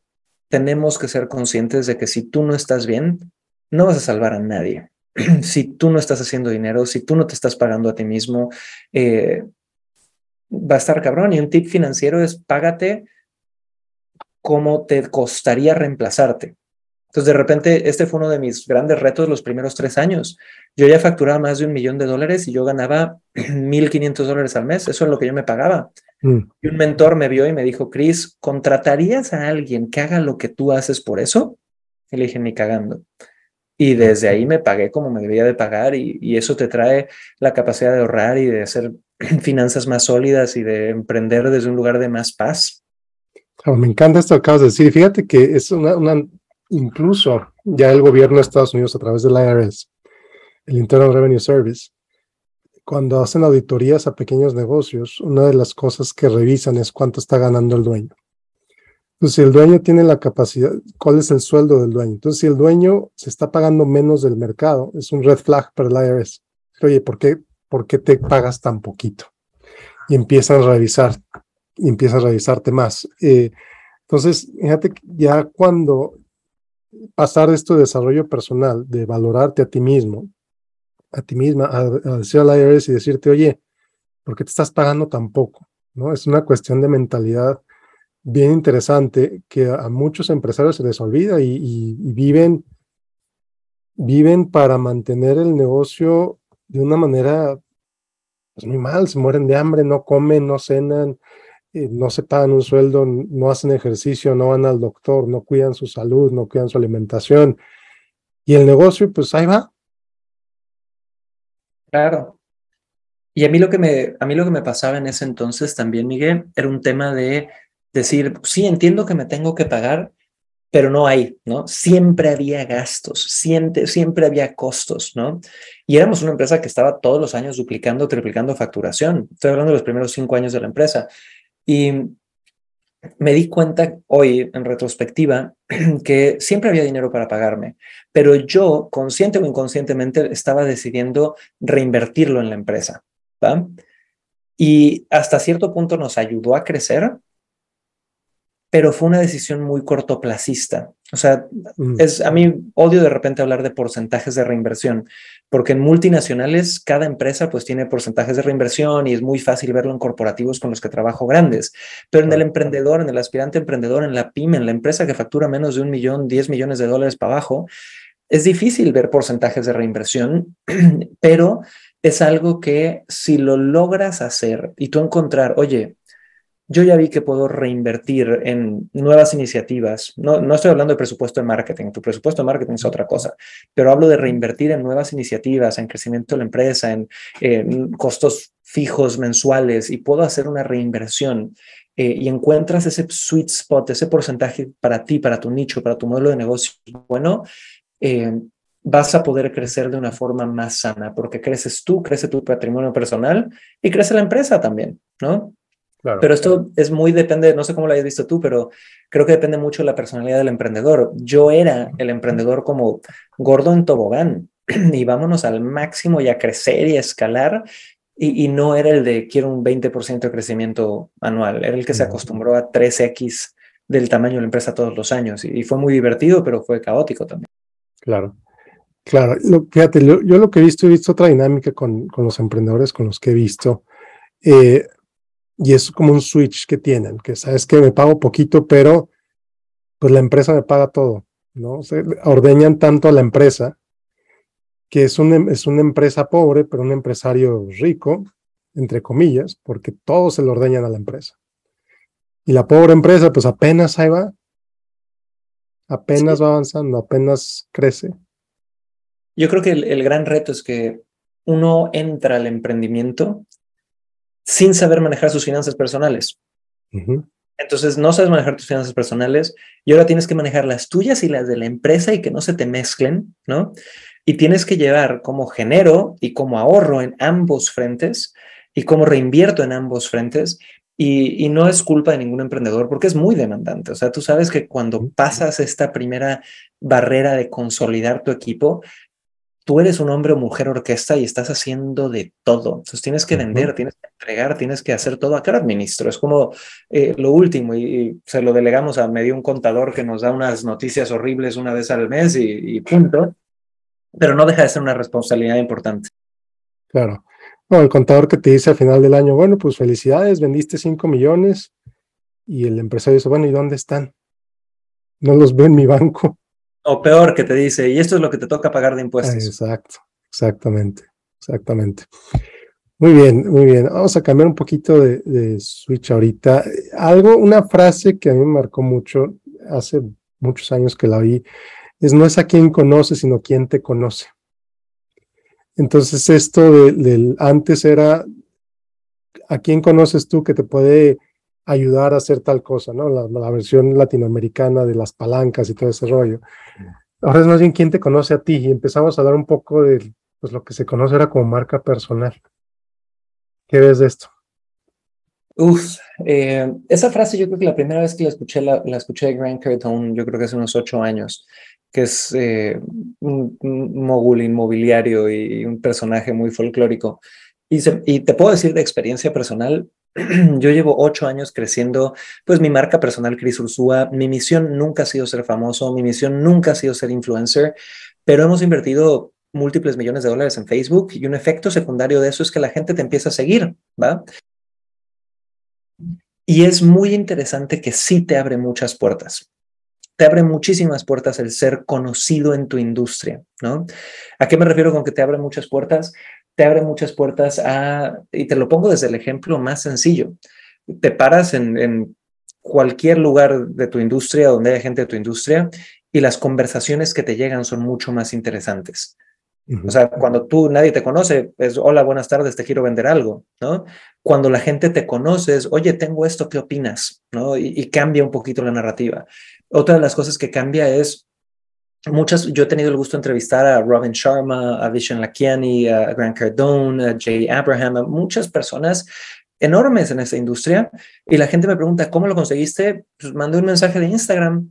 tenemos que ser conscientes de que si tú no estás bien, no vas a salvar a nadie. si tú no estás haciendo dinero, si tú no te estás pagando a ti mismo, eh, va a estar cabrón. Y un tip financiero es págate como te costaría reemplazarte. Entonces, de repente, este fue uno de mis grandes retos los primeros tres años. Yo ya facturaba más de un millón de dólares y yo ganaba 1.500 dólares al mes. Eso es lo que yo me pagaba. Mm. Y un mentor me vio y me dijo, Chris, ¿contratarías a alguien que haga lo que tú haces por eso? Y le dije, ni cagando. Y desde ahí me pagué como me debía de pagar y, eso te trae la capacidad de ahorrar y de hacer finanzas más sólidas y de emprender desde un lugar de más paz. me encanta esto que acabas de decir. Fíjate que es una, incluso ya el gobierno de Estados Unidos a través del IRS, el Internal Revenue Service, cuando hacen auditorías a pequeños negocios, una de las cosas que revisan es cuánto está ganando el dueño. Entonces, si el dueño tiene la capacidad, ¿cuál es el sueldo del dueño? Entonces, si el dueño se está pagando menos del mercado, es un red flag para el IRS. Oye, ¿por qué, ¿por qué te pagas tan poquito? Y empiezan a revisar, y empiezan a revisarte más. Eh, entonces, fíjate, ya cuando pasar esto de desarrollo personal, de valorarte a ti mismo, a ti misma, a, a decir al IRS y decirte, oye, ¿por qué te estás pagando tan poco? ¿No? Es una cuestión de mentalidad bien interesante que a muchos empresarios se les olvida y, viven, viven para mantener el negocio de una manera pues, muy mal, se mueren de hambre, no comen, no cenan, eh, no se pagan un sueldo, no hacen ejercicio, no van al doctor, no cuidan su salud, no cuidan su alimentación. Y el negocio, pues ahí va. Claro. Y a mí lo que me, a mí lo que me pasaba en ese entonces también, Miguel, era un tema de decir, sí, entiendo que me tengo que pagar, pero no hay, ¿no? Siempre había gastos, siempre, siempre había costos, ¿no? Y éramos una empresa que estaba todos los años duplicando, triplicando facturación. Estoy hablando de los primeros cinco años de la empresa. Y me di cuenta hoy, en retrospectiva, que siempre había dinero para pagarme, pero yo, consciente o inconscientemente, estaba decidiendo reinvertirlo en la empresa. ¿va? Y hasta cierto punto nos ayudó a crecer, pero fue una decisión muy cortoplacista. O sea, mm. es a mí odio de repente hablar de porcentajes de reinversión, porque en multinacionales cada empresa pues tiene porcentajes de reinversión y es muy fácil verlo en corporativos con los que trabajo grandes, pero en el emprendedor, en el aspirante emprendedor, en la pyme, en la empresa que factura menos de un millón, diez millones de dólares para abajo, es difícil ver porcentajes de reinversión, pero es algo que si lo logras hacer y tú encontrar, oye, yo ya vi que puedo reinvertir en nuevas iniciativas. No, no estoy hablando de presupuesto de marketing, tu presupuesto de marketing es otra cosa, pero hablo de reinvertir en nuevas iniciativas, en crecimiento de la empresa, en, en costos fijos mensuales y puedo hacer una reinversión eh, y encuentras ese sweet spot, ese porcentaje para ti, para tu nicho, para tu modelo de negocio bueno, eh, vas a poder crecer de una forma más sana, porque creces tú, crece tu patrimonio personal y crece la empresa también, ¿no? Pero esto es muy depende, no sé cómo lo hayas visto tú, pero creo que depende mucho de la personalidad del emprendedor. Yo era el emprendedor como gordo en tobogán y vámonos al máximo y a crecer y a escalar y, no era el de quiero un 20% de crecimiento anual, era el que se acostumbró a 3X del tamaño de la empresa todos los años y, fue muy divertido, pero fue caótico también. Claro, claro. fíjate, yo, lo que he visto, he visto otra dinámica con, con los emprendedores con los que he visto. Eh, y es como un switch que tienen, que sabes que me pago poquito, pero pues la empresa me paga todo, ¿no? Se ordeñan tanto a la empresa que es, un, es una empresa pobre, pero un empresario rico, entre comillas, porque todos se lo ordeñan a la empresa. Y la pobre empresa, pues apenas ahí va, apenas va avanzando, apenas crece. Yo creo que el, gran reto es que uno entra al emprendimiento sin saber manejar sus finanzas personales. Entonces, no sabes manejar tus finanzas personales y ahora tienes que manejar las tuyas y las de la empresa y que no se te mezclen, ¿no? Y tienes que llevar cómo genero y cómo ahorro en ambos frentes y cómo reinvierto en ambos frentes. Y, no es culpa de ningún emprendedor porque es muy demandante. O sea, tú sabes que cuando pasas esta primera barrera de consolidar tu equipo, tú eres un hombre o mujer orquesta y estás haciendo de todo. Entonces tienes que vender, tienes que entregar, tienes que hacer todo. Acá administro, es como eh, lo último y, se lo delegamos a medio un contador que nos da unas noticias horribles una vez al mes y punto pero no deja de ser una responsabilidad importante. Claro. No, el contador que te dice al final del año, bueno, pues felicidades, vendiste 5 millones y el empresario dice, bueno, ¿y dónde están? No los veo en mi banco. O peor, que te dice, y esto es lo que te toca pagar de impuestos. Exacto, exactamente, exactamente. Muy bien, muy bien. Vamos a cambiar un poquito de, de, switch ahorita. Algo, una frase que a mí me marcó mucho, hace muchos años que la vi, es no es a quien conoce, sino quien te conoce. Entonces esto del antes era a quién conoces tú que te puede ayudar a hacer tal cosa, ¿no? La, versión latinoamericana de las palancas y todo ese rollo. Ahora es más bien quién te conoce a ti y empezamos a hablar un poco de pues, lo que se conoce era como marca personal. ¿Qué ves de esto? Uf, eh, esa frase yo creo que la primera vez que la escuché, la, escuché de Grant Cardone, yo creo que hace unos ocho años que es eh, un, mogul inmobiliario y un personaje muy folclórico. Y, y te puedo decir de experiencia personal, yo llevo ocho años creciendo, pues mi marca personal, Cris Ursúa, mi misión nunca ha sido ser famoso, mi misión nunca ha sido ser influencer, pero hemos invertido múltiples millones de dólares en Facebook y un efecto secundario de eso es que la gente te empieza a seguir, ¿va? Y es muy interesante que sí te abre muchas puertas te abre muchísimas puertas el ser conocido en tu industria, ¿no? ¿A qué me refiero con que te abre muchas puertas? Te abre muchas puertas a, y te lo pongo desde el ejemplo más sencillo, te paras en, cualquier lugar de tu industria, donde haya gente de tu industria, y las conversaciones que te llegan son mucho más interesantes. O sea, cuando tú, nadie te conoce, es, hola, buenas tardes, te quiero vender algo, ¿no? Cuando la gente te conoce, es, oye, tengo esto, ¿qué opinas? ¿No? y, cambia un poquito la narrativa. Otra de las cosas que cambia es muchas, yo he tenido el gusto de entrevistar a Robin Sharma, a Vishen Lakiani, a Grant Cardone, a Jay Abraham, a muchas personas enormes en esa industria y la gente me pregunta, ¿cómo lo conseguiste? Pues mandé un mensaje de Instagram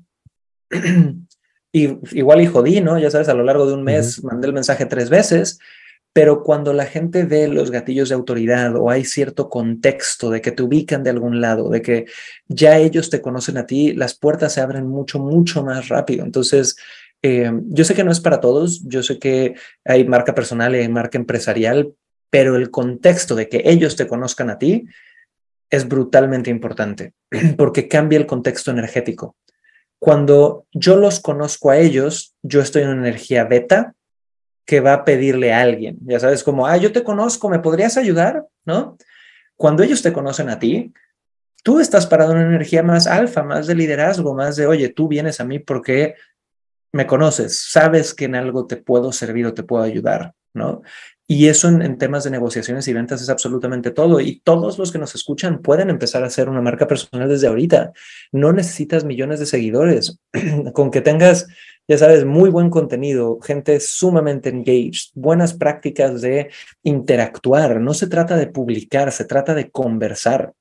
y igual y jodí, ¿no? Ya sabes, a lo largo de un mes mandé el mensaje tres veces pero cuando la gente ve los gatillos de autoridad o hay cierto contexto de que te ubican de algún lado, de que ya ellos te conocen a ti, las puertas se abren mucho, mucho más rápido. Entonces, eh, yo sé que no es para todos, yo sé que hay marca personal y marca empresarial, pero el contexto de que ellos te conozcan a ti es brutalmente importante porque cambia el contexto energético. Cuando yo los conozco a ellos, yo estoy en energía beta que va a pedirle a alguien. Ya sabes, como, ah, yo te conozco, ¿me podrías ayudar? ¿No? Cuando ellos te conocen a ti, Tú estás parado en una energía más alfa, más de liderazgo, más de, oye, tú vienes a mí porque me conoces, sabes que en algo te puedo servir o te puedo ayudar, ¿no? Y eso en, temas de negociaciones y ventas es absolutamente todo. Y todos los que nos escuchan pueden empezar a hacer una marca personal desde ahorita. No necesitas millones de seguidores. Con que tengas, ya sabes, muy buen contenido, gente sumamente engaged, buenas prácticas de interactuar. No se trata de publicar, se trata de conversar.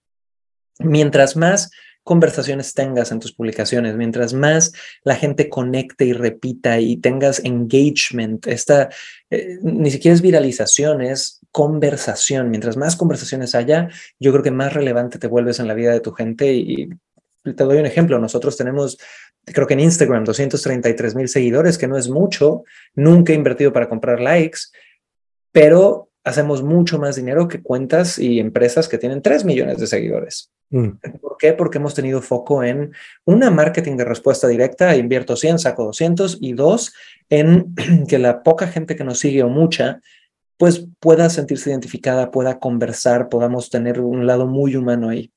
Mientras más conversaciones tengas en tus publicaciones, mientras más la gente conecte y repita y tengas engagement, esta eh, ni siquiera es viralización, es conversación. Mientras más conversaciones haya, yo creo que más relevante te vuelves en la vida de tu gente y, te doy un ejemplo. Nosotros tenemos, creo que en Instagram, 233 mil seguidores, que no es mucho. Nunca he invertido para comprar likes, pero hacemos mucho más dinero que cuentas y empresas que tienen 3 millones de seguidores. Mm. ¿Por qué? Porque hemos tenido foco en una marketing de respuesta directa, invierto 100, saco 200 y dos, en que la poca gente que nos sigue o mucha, pues pueda sentirse identificada, pueda conversar, podamos tener un lado muy humano ahí.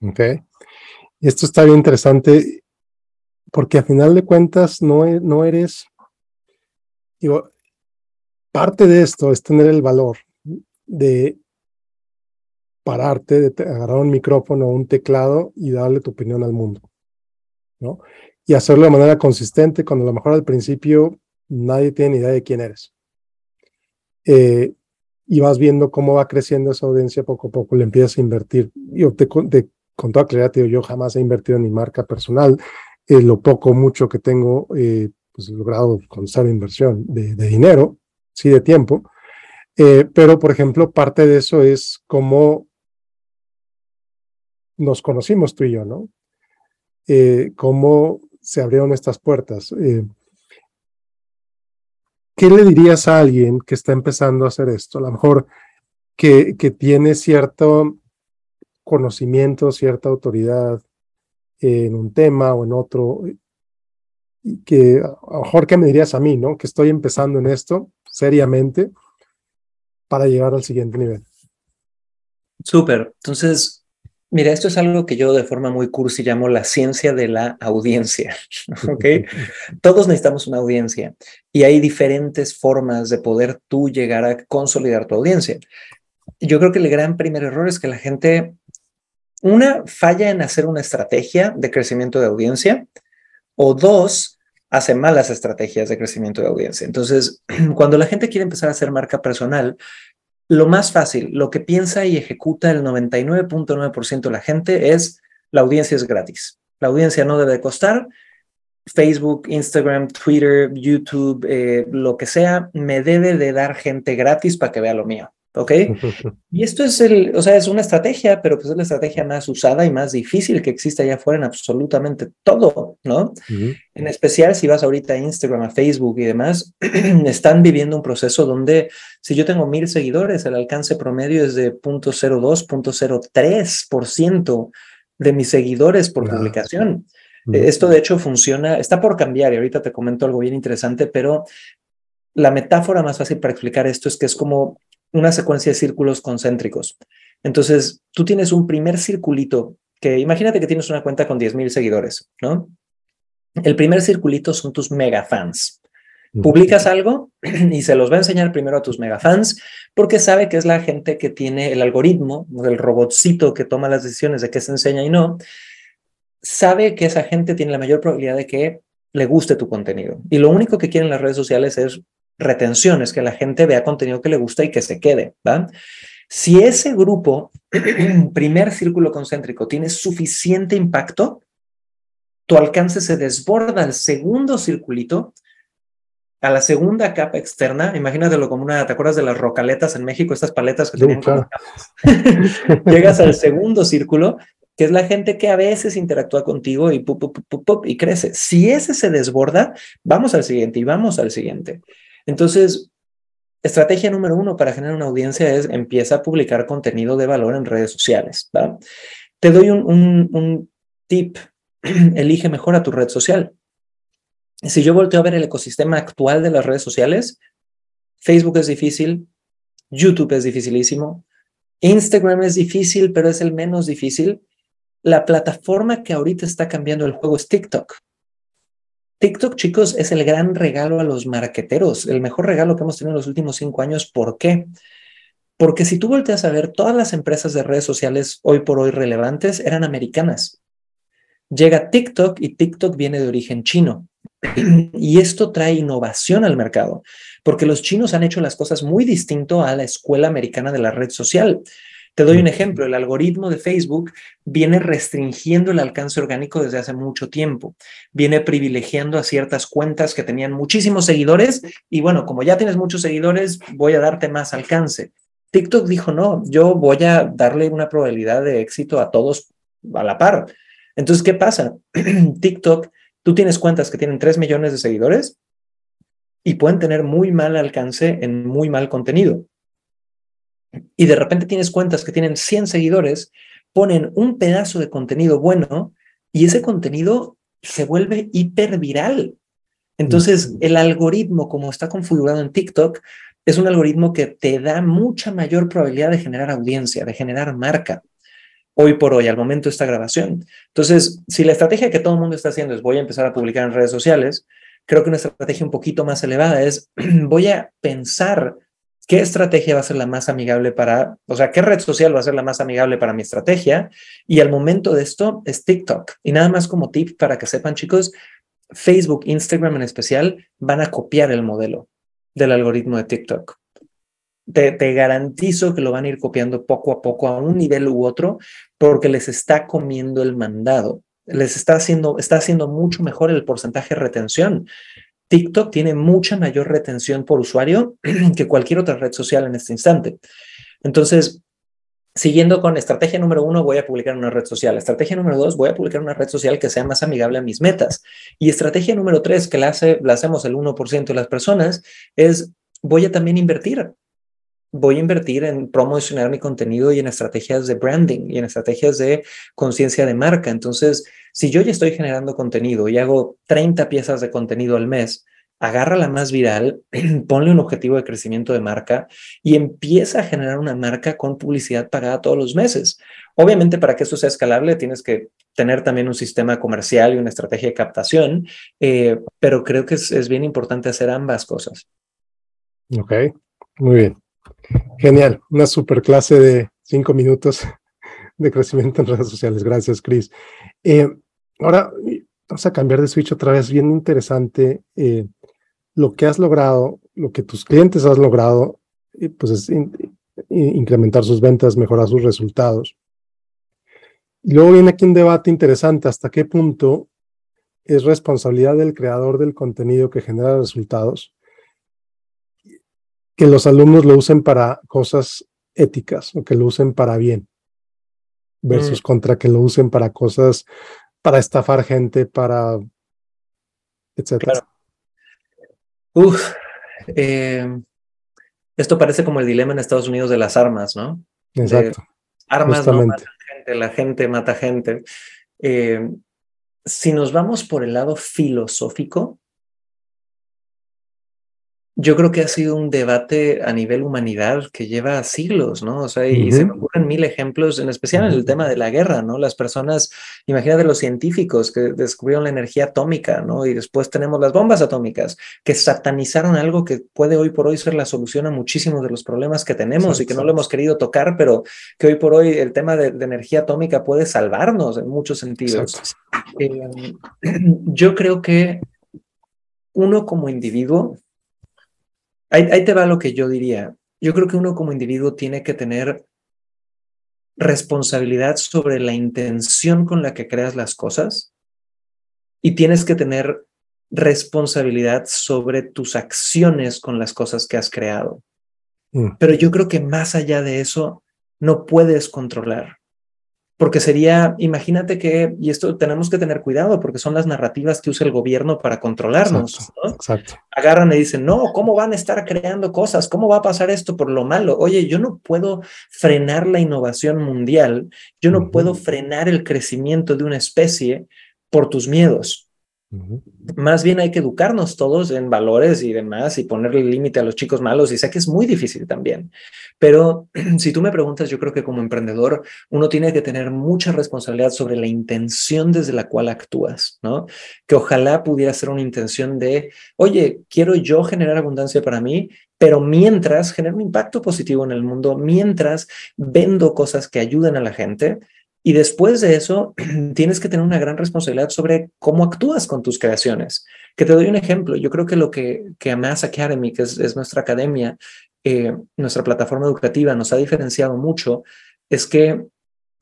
Ok. Esto está bien interesante porque a final de cuentas no, e, no eres, digo, parte de esto es tener el valor de pararte, de agarrar un micrófono o un teclado y darle tu opinión al mundo, ¿no? Y hacerlo de manera consistente, cuando a lo mejor al principio nadie tiene ni idea de quién eres. Eh, y vas viendo cómo va creciendo esa audiencia poco a poco, le empiezas a invertir. Yo te, te con toda claridad, yo jamás he invertido en mi marca personal. Eh, lo poco, mucho que tengo, eh, pues logrado con esa inversión de, de dinero, sí de tiempo, eh, pero por ejemplo parte de eso es cómo nos conocimos tú y yo, ¿no? Eh, cómo se abrieron estas puertas. Eh, ¿Qué le dirías a alguien que está empezando a hacer esto? A lo mejor que, que tiene cierto conocimiento, cierta autoridad en un tema o en otro, que a lo mejor que me dirías a mí, ¿no? Que estoy empezando en esto, seriamente para llegar al siguiente nivel. Súper. Entonces, mira, esto es algo que yo de forma muy cursi llamo la ciencia de la audiencia. ¿Ok? Todos necesitamos una audiencia y hay diferentes formas de poder tú llegar a consolidar tu audiencia. Yo creo que el gran primer error es que la gente, una, falla en hacer una estrategia de crecimiento de audiencia o dos, hace malas estrategias de crecimiento de audiencia. Entonces, cuando la gente quiere empezar a hacer marca personal, lo más fácil, lo que piensa y ejecuta el 99.9% de la gente es la audiencia es gratis. La audiencia no debe costar. Facebook, Instagram, Twitter, YouTube, eh, lo que sea, me debe de dar gente gratis para que vea lo mío. ¿Ok? Y esto es el, o sea, es una estrategia, pero pues es la estrategia más usada y más difícil que existe allá afuera en absolutamente todo, ¿no? En especial si vas ahorita a Instagram, a Facebook y demás, están viviendo un proceso donde si yo tengo mil seguidores, el alcance promedio es de 0.02, 0.03% de mis seguidores por publicación. Esto de hecho funciona, está por cambiar y ahorita te comento algo bien interesante, pero la metáfora más fácil para explicar esto es que es como una secuencia de círculos concéntricos. Entonces, tú tienes un primer circulito que imagínate que tienes una cuenta con 10.000 seguidores, ¿no? El primer circulito son tus mega fans. Publicas algo y se los va a enseñar primero a tus mega fans porque sabe que es la gente que tiene el algoritmo, el robotcito que toma las decisiones de qué se enseña y no, sabe que esa gente tiene la mayor probabilidad de que le guste tu contenido. Y lo único que quieren las redes sociales es retención, es que la gente vea contenido que le gusta y que se quede, ¿va? Si ese grupo, primer círculo concéntrico, tiene suficiente impacto, tu alcance se desborda al segundo circulito, a la segunda capa externa, imagínatelo como una, ¿te acuerdas de las rocaletas en México? Estas paletas que tenían como Llegas al segundo círculo, que es la gente que a veces interactúa contigo y, y crece. Si ese se desborda, vamos al siguiente y vamos al siguiente. Entonces, estrategia número uno para generar una audiencia es empieza a publicar contenido de valor en redes sociales. Te doy un, tip, elige mejor a tu red social. Si yo volteo a ver el ecosistema actual de las redes sociales, Facebook es difícil, YouTube es dificilísimo, Instagram es difícil, pero es el menos difícil, La plataforma que ahorita está cambiando el juego es TikTok. TikTok, chicos, es el gran regalo a los marqueteros, el mejor regalo que hemos tenido en los últimos cinco años. ¿Por qué? Porque si tú volteas a ver, todas las empresas de redes sociales hoy por hoy relevantes eran americanas. Llega TikTok y TikTok viene de origen chino. Y esto trae innovación al mercado, porque los chinos han hecho las cosas muy distinto a la escuela americana de la red social. Te doy un ejemplo, el algoritmo de Facebook viene restringiendo el alcance orgánico desde hace mucho tiempo, viene privilegiando a ciertas cuentas que tenían muchísimos seguidores y bueno, como ya tienes muchos seguidores, voy a darte más alcance. TikTok dijo, no, yo voy a darle una probabilidad de éxito a todos a la par. Entonces, ¿qué pasa? TikTok, tú tienes cuentas que tienen 3 millones de seguidores y pueden tener muy mal alcance en muy mal contenido. Y de repente tienes cuentas que tienen 100 seguidores, ponen un pedazo de contenido bueno y ese contenido se vuelve hiperviral. Entonces, el algoritmo, como está configurado en TikTok, es un algoritmo que te da mucha mayor probabilidad de generar audiencia, de generar marca hoy por hoy, al momento de esta grabación. Entonces, si la estrategia que todo el mundo está haciendo es voy a empezar a publicar en redes sociales, creo que una estrategia un poquito más elevada es voy a pensar qué estrategia va a ser la más amigable para, o sea, qué red social va a ser la más amigable para mi estrategia. Y al momento de esto es TikTok. Y nada más como tip para que sepan, chicos, Facebook, Instagram en especial, van a copiar el modelo del algoritmo de TikTok te, garantizo que lo van a ir copiando poco a poco a un nivel u otro porque les está comiendo el mandado. Les está haciendo, está haciendo mucho mejor el porcentaje de retención. TikTok tiene mucha mayor retención por usuario que cualquier otra red social en este instante. Entonces, siguiendo con estrategia número uno, voy a publicar una red social. Estrategia número dos, voy a publicar una red social que sea más amigable a mis metas. Y estrategia número tres, que la, hace, la hacemos el 1% de las personas, es voy a también invertir voy a invertir en promocionar mi contenido y en estrategias de branding y en estrategias de conciencia de marca. Entonces, si yo ya estoy generando contenido y hago 30 piezas de contenido al mes, agarra la más viral, ponle un objetivo de crecimiento de marca y empieza a generar una marca con publicidad pagada todos los meses. Obviamente, para que esto sea escalable, tienes que tener también un sistema comercial y una estrategia de captación, eh, pero creo que es, es bien importante hacer ambas cosas. Ok, muy bien. Genial, una super clase de cinco minutos de crecimiento en redes sociales. Gracias, Chris. Eh, ahora vamos a cambiar de switch otra vez, bien interesante. Eh, lo que has logrado, lo que tus clientes has logrado, pues es incrementar sus ventas, mejorar sus resultados. Y luego viene aquí un debate interesante, hasta qué punto es responsabilidad del creador del contenido que genera resultados que los alumnos lo usen para cosas éticas o que lo usen para bien, versus mm. contra que lo usen para cosas, para estafar gente, para, etcétera. Uf, eh, esto parece como el dilema en Estados Unidos de las armas, ¿no? Exacto. armas no matan gente, la gente mata gente. Eh, si nos vamos por el lado filosófico, yo creo que ha sido un debate a nivel humanidad que lleva siglos, ¿no? O sea, y se me ocurren mil ejemplos, en especial en el tema de la guerra, ¿no? Las personas, imagínate los científicos que descubrieron la energía atómica, ¿no? Y después tenemos las bombas atómicas, que satanizaron algo que puede hoy por hoy ser la solución a muchísimos de los problemas que tenemos y que no lo hemos querido tocar, pero que hoy por hoy el tema de, energía atómica puede salvarnos en muchos sentidos. Eh, yo creo que uno como individuo Ahí, te va lo que yo diría. Yo creo que uno como individuo tiene que tener responsabilidad sobre la intención con la que creas las cosas y tienes que tener responsabilidad sobre tus acciones con las cosas que has creado. Mm. Pero yo creo que más allá de eso, no puedes controlar porque sería, imagínate que, y esto tenemos que tener cuidado porque son las narrativas que usa el gobierno para controlarnos. Exacto, Agarran y dicen, no, ¿cómo van a estar creando cosas? ¿Cómo va a pasar esto por lo malo? Oye, yo no puedo frenar la innovación mundial, yo no puedo frenar el crecimiento de una especie por tus miedos. Más bien hay que educarnos todos en valores y demás y ponerle límite a los chicos malos y sé que es muy difícil también. Pero si tú me preguntas, yo creo que como emprendedor uno tiene que tener mucha responsabilidad sobre la intención desde la cual actúas, ¿no? Que ojalá pudiera ser una intención de, oye, quiero yo generar abundancia para mí, pero mientras genero un impacto positivo en el mundo, mientras vendo cosas que ayuden a la gente, y después de eso, tienes que tener una gran responsabilidad sobre cómo actúas con tus creaciones. Que te doy un ejemplo. Yo creo que lo que, que Amass Academy, que es, nuestra academia, eh, nuestra plataforma educativa, nos ha diferenciado mucho, es que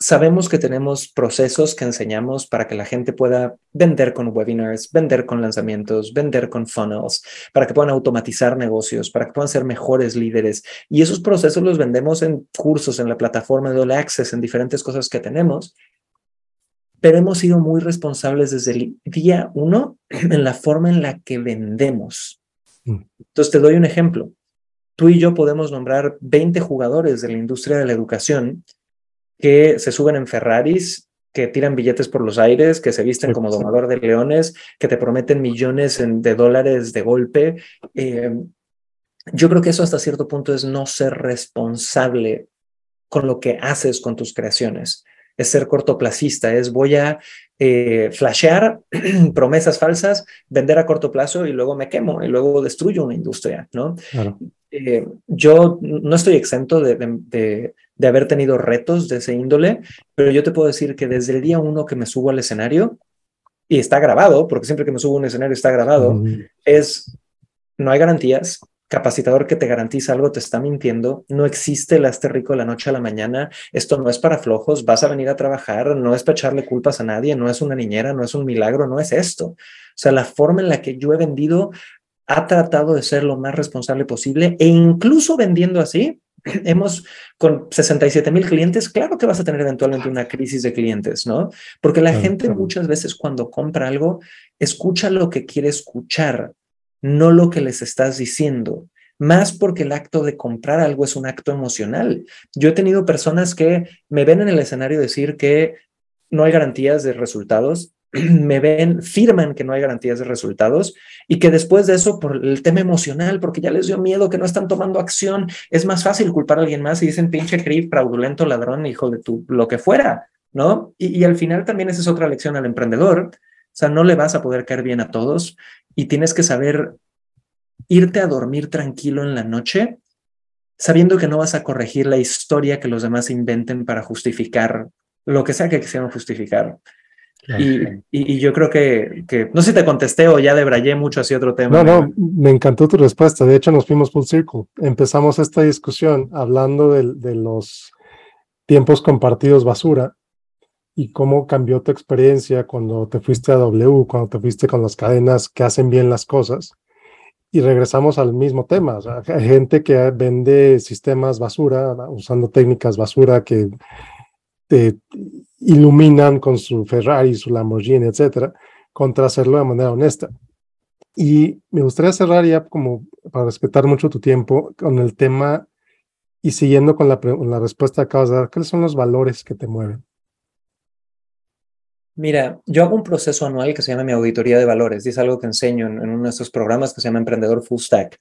sabemos que tenemos procesos que enseñamos para que la gente pueda vender con webinars, vender con lanzamientos, vender con funnels, para que puedan automatizar negocios, para que puedan ser mejores líderes. Y esos procesos los vendemos en cursos, en la plataforma de All Access, en diferentes cosas que tenemos. Pero hemos sido muy responsables desde el día uno en la forma en la que vendemos. Mm. Entonces, te doy un ejemplo. Tú y yo podemos nombrar 20 jugadores de la industria de la educación que se suben en Ferraris, que tiran billetes por los aires, que se visten como domador de leones, que te prometen millones de dólares de golpe. Eh, yo creo que eso hasta cierto punto es no ser responsable con lo que haces con tus creaciones. Es ser cortoplacista, es voy a eh, flashear promesas falsas, vender a corto plazo y luego me quemo y luego destruyo una industria, ¿no? Eh, yo no estoy exento de, de haber tenido retos de ese índole, pero yo te puedo decir que desde el día uno que me subo al escenario, y está grabado, porque siempre que me subo a un escenario está grabado, es, no hay garantías, capacitador que te garantiza algo te está mintiendo, no existe el hazte rico de la noche a la mañana, esto no es para flojos, vas a venir a trabajar, no es para echarle culpas a nadie, no es una niñera, no es un milagro, no es esto. O sea, la forma en la que yo he vendido ha tratado de ser lo más responsable posible e incluso vendiendo así, hemos con 67 mil clientes, claro que vas a tener eventualmente una crisis de clientes, ¿no? Porque la gente muchas veces cuando compra algo, escucha lo que quiere escuchar, no lo que les estás diciendo. Más porque el acto de comprar algo es un acto emocional. Yo he tenido personas que me ven en el escenario decir que no hay garantías de resultados me ven, firman que no hay garantías de resultados y que después de eso, por el tema emocional, porque ya les dio miedo que no están tomando acción, es más fácil culpar a alguien más y dicen pinche creep, fraudulento, ladrón, hijo de tu, lo que fuera, ¿no? Y, y al final también esa es otra lección al emprendedor. O sea, no le vas a poder caer bien a todos y tienes que saber irte a dormir tranquilo en la noche sabiendo que no vas a corregir la historia que los demás inventen para justificar lo que sea que quisieran justificar. Y, yo creo que, que, no sé si te contesté o ya debrayé mucho hacia otro tema. No, no, me encantó tu respuesta. De hecho, nos fuimos full circle. Empezamos esta discusión hablando de, de los tiempos compartidos basura y cómo cambió tu experiencia cuando te fuiste a W, cuando te fuiste con las cadenas que hacen bien las cosas. Y regresamos al mismo tema. hay gente que vende sistemas basura, usando técnicas basura que te iluminan con su Ferrari, su Lamborghini, etcétera, contra hacerlo de manera honesta. Y me gustaría cerrar ya como para respetar mucho tu tiempo con el tema y siguiendo con la, respuesta que acabas de dar, ¿cuáles son los valores que te mueven? Mira, yo hago un proceso anual que se llama mi auditoría de valores y es algo que enseño en, en uno de estos programas que se llama Emprendedor Full Stack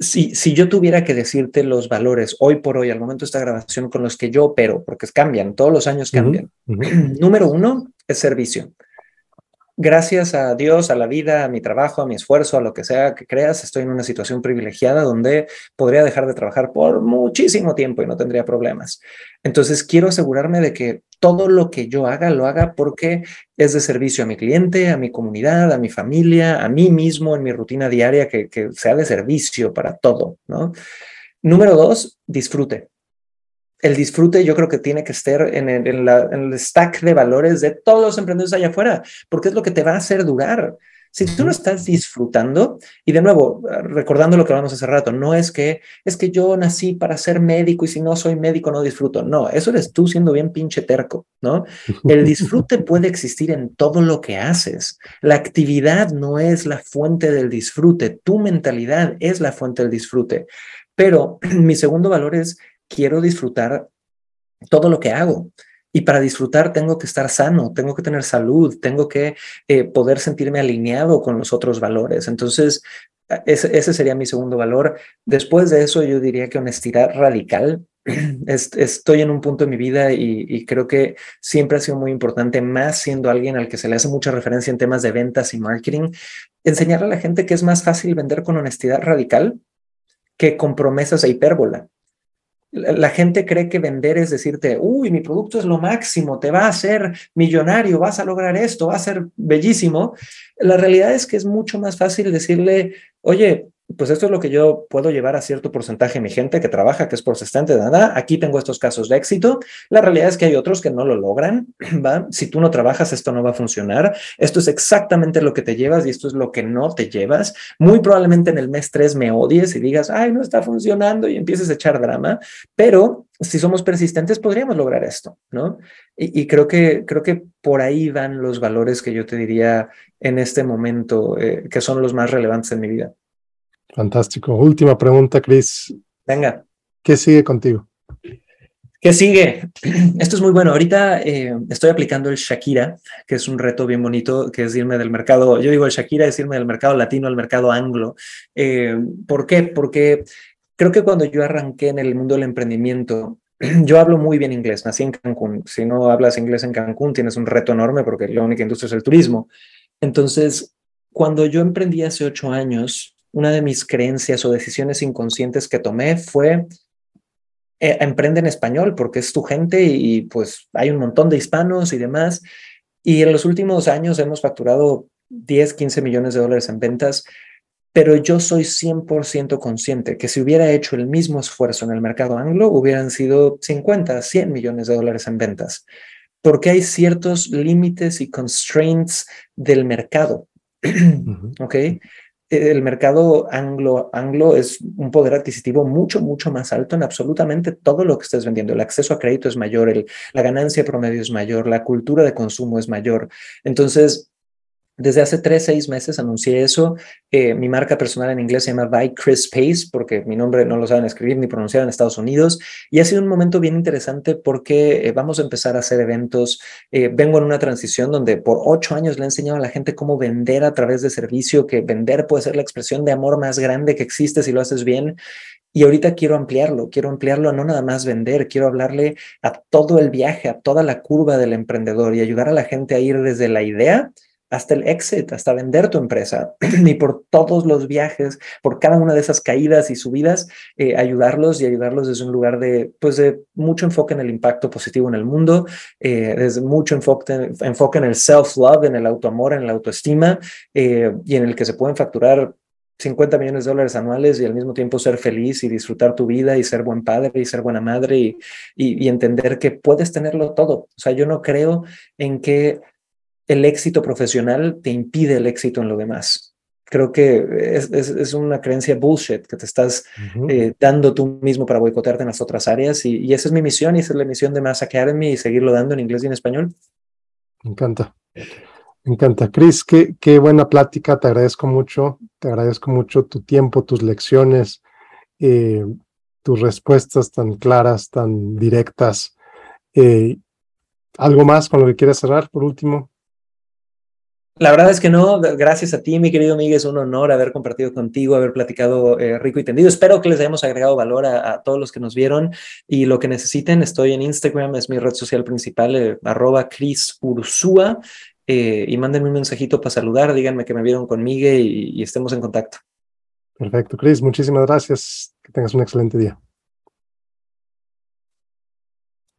si, si yo tuviera que decirte los valores hoy por hoy, al momento de esta grabación, con los que yo opero, porque cambian, todos los años cambian. Número uno es servicio gracias a Dios, a la vida, a mi trabajo, a mi esfuerzo, a lo que sea que creas, estoy en una situación privilegiada donde podría dejar de trabajar por muchísimo tiempo y no tendría problemas. Entonces, quiero asegurarme de que todo lo que yo haga, lo haga porque es de servicio a mi cliente, a mi comunidad, a mi familia, a mí mismo, en mi rutina diaria, que, sea de servicio para todo, ¿no? Número dos, disfrute el disfrute yo creo que tiene que estar en el, stack de valores de todos los emprendedores allá afuera, porque es lo que te va a hacer durar. Si tú no estás disfrutando, y de nuevo, recordando lo que hablamos hace rato, no es que es que yo nací para ser médico y si no soy médico no disfruto. No, eso eres tú siendo bien pinche terco, ¿no? El disfrute puede existir en todo lo que haces. La actividad no es la fuente del disfrute, tu mentalidad es la fuente del disfrute. Pero mi segundo valor es quiero disfrutar todo lo que hago. Y para disfrutar tengo que estar sano, tengo que tener salud, tengo que eh, poder sentirme alineado con los otros valores. Entonces, ese, ese, sería mi segundo valor. Después de eso, yo diría que honestidad radical. Estoy en un punto de mi vida y, creo que siempre ha sido muy importante, más siendo alguien al que se le hace mucha referencia en temas de ventas y marketing, enseñarle a la gente que es más fácil vender con honestidad radical que con promesas e hipérbola. La gente cree que vender es decirte, uy, mi producto es lo máximo, te va a hacer millonario, vas a lograr esto, va a ser bellísimo. La realidad es que es mucho más fácil decirle, oye, pues esto es lo que yo puedo llevar a cierto porcentaje de mi gente que trabaja, que es persistente, nada. Aquí tengo estos casos de éxito. La realidad es que hay otros que no lo logran, ¿va? Si tú no trabajas, esto no va a funcionar. Esto es exactamente lo que te llevas y esto es lo que no te llevas. Muy probablemente en el mes 3 me odies y digas, ay, no está funcionando y empieces a echar drama, pero si somos persistentes podríamos lograr esto, ¿no? Y, y creo, que, creo que por ahí van los valores que yo te diría en este momento, eh, que son los más relevantes en mi vida. Fantástico. Última pregunta, Chris. Venga. ¿Qué sigue contigo? ¿Qué sigue? Esto es muy bueno. Ahorita eh, estoy aplicando el Shakira, que es un reto bien bonito, que es irme del mercado, yo digo el Shakira es irme del mercado latino al mercado anglo. Eh, ¿Por qué? Porque creo que cuando yo arranqué en el mundo del emprendimiento, yo hablo muy bien inglés, nací en Cancún. Si no hablas inglés en Cancún, tienes un reto enorme porque la única industria es el turismo. Entonces, cuando yo emprendí hace ocho años, una de mis creencias o decisiones inconscientes que tomé fue eh, emprende en español porque es tu gente y pues hay un montón de hispanos y demás. Y en los últimos años hemos facturado 10, 15 millones de dólares en ventas, pero yo soy 100% consciente que si hubiera hecho el mismo esfuerzo en el mercado anglo, hubieran sido 50, 100 millones de dólares en ventas, porque hay ciertos límites y constraints del mercado. ¿Ok? El mercado anglo, anglo es un poder adquisitivo mucho, mucho más alto en absolutamente todo lo que estés vendiendo. El acceso a crédito es mayor, el, la ganancia promedio es mayor, la cultura de consumo es mayor. Entonces, desde hace tres, seis meses anuncié eso. Eh, mi marca personal en inglés se llama By Chris Pace, porque mi nombre no lo saben escribir ni pronunciar en Estados Unidos. Y ha sido un momento bien interesante porque eh, vamos a empezar a hacer eventos. Eh, vengo en una transición donde por ocho años le he enseñado a la gente cómo vender a través de servicio, que vender puede ser la expresión de amor más grande que existe si lo haces bien. Y ahorita quiero ampliarlo, quiero ampliarlo a no nada más vender, quiero hablarle a todo el viaje, a toda la curva del emprendedor y ayudar a la gente a ir desde la idea hasta el exit, hasta vender tu empresa y por todos los viajes, por cada una de esas caídas y subidas, eh, ayudarlos y ayudarlos desde un lugar de, pues, de mucho enfoque en el impacto positivo en el mundo, eh, desde mucho enfoque, enfoque en el self-love, en el autoamor, en la autoestima eh, y en el que se pueden facturar 50 millones de dólares anuales y al mismo tiempo ser feliz y disfrutar tu vida y ser buen padre y ser buena madre y, y, y entender que puedes tenerlo todo. O sea, yo no creo en que el éxito profesional te impide el éxito en lo demás. Creo que es, es, una creencia bullshit que te estás eh, dando tú mismo para boicotearte en las otras áreas y, y, esa es mi misión y esa es la misión de Mass Academy y seguirlo dando en inglés y en español. Me encanta. Me encanta. Chris, qué, qué buena plática. Te agradezco mucho. Te agradezco mucho tu tiempo, tus lecciones, eh, tus respuestas tan claras, tan directas. Eh, ¿Algo más con lo que quieras cerrar por último? La verdad es que no, gracias a ti, mi querido Miguel, es un honor haber compartido contigo, haber platicado eh, rico y tendido. Espero que les hayamos agregado valor a, todos los que nos vieron y lo que necesiten, estoy en Instagram, es mi red social principal, eh, arroba Cris Ursúa, eh, y mándenme un mensajito para saludar, díganme que me vieron con Miguel y, y estemos en contacto. Perfecto, Cris, muchísimas gracias, que tengas un excelente día.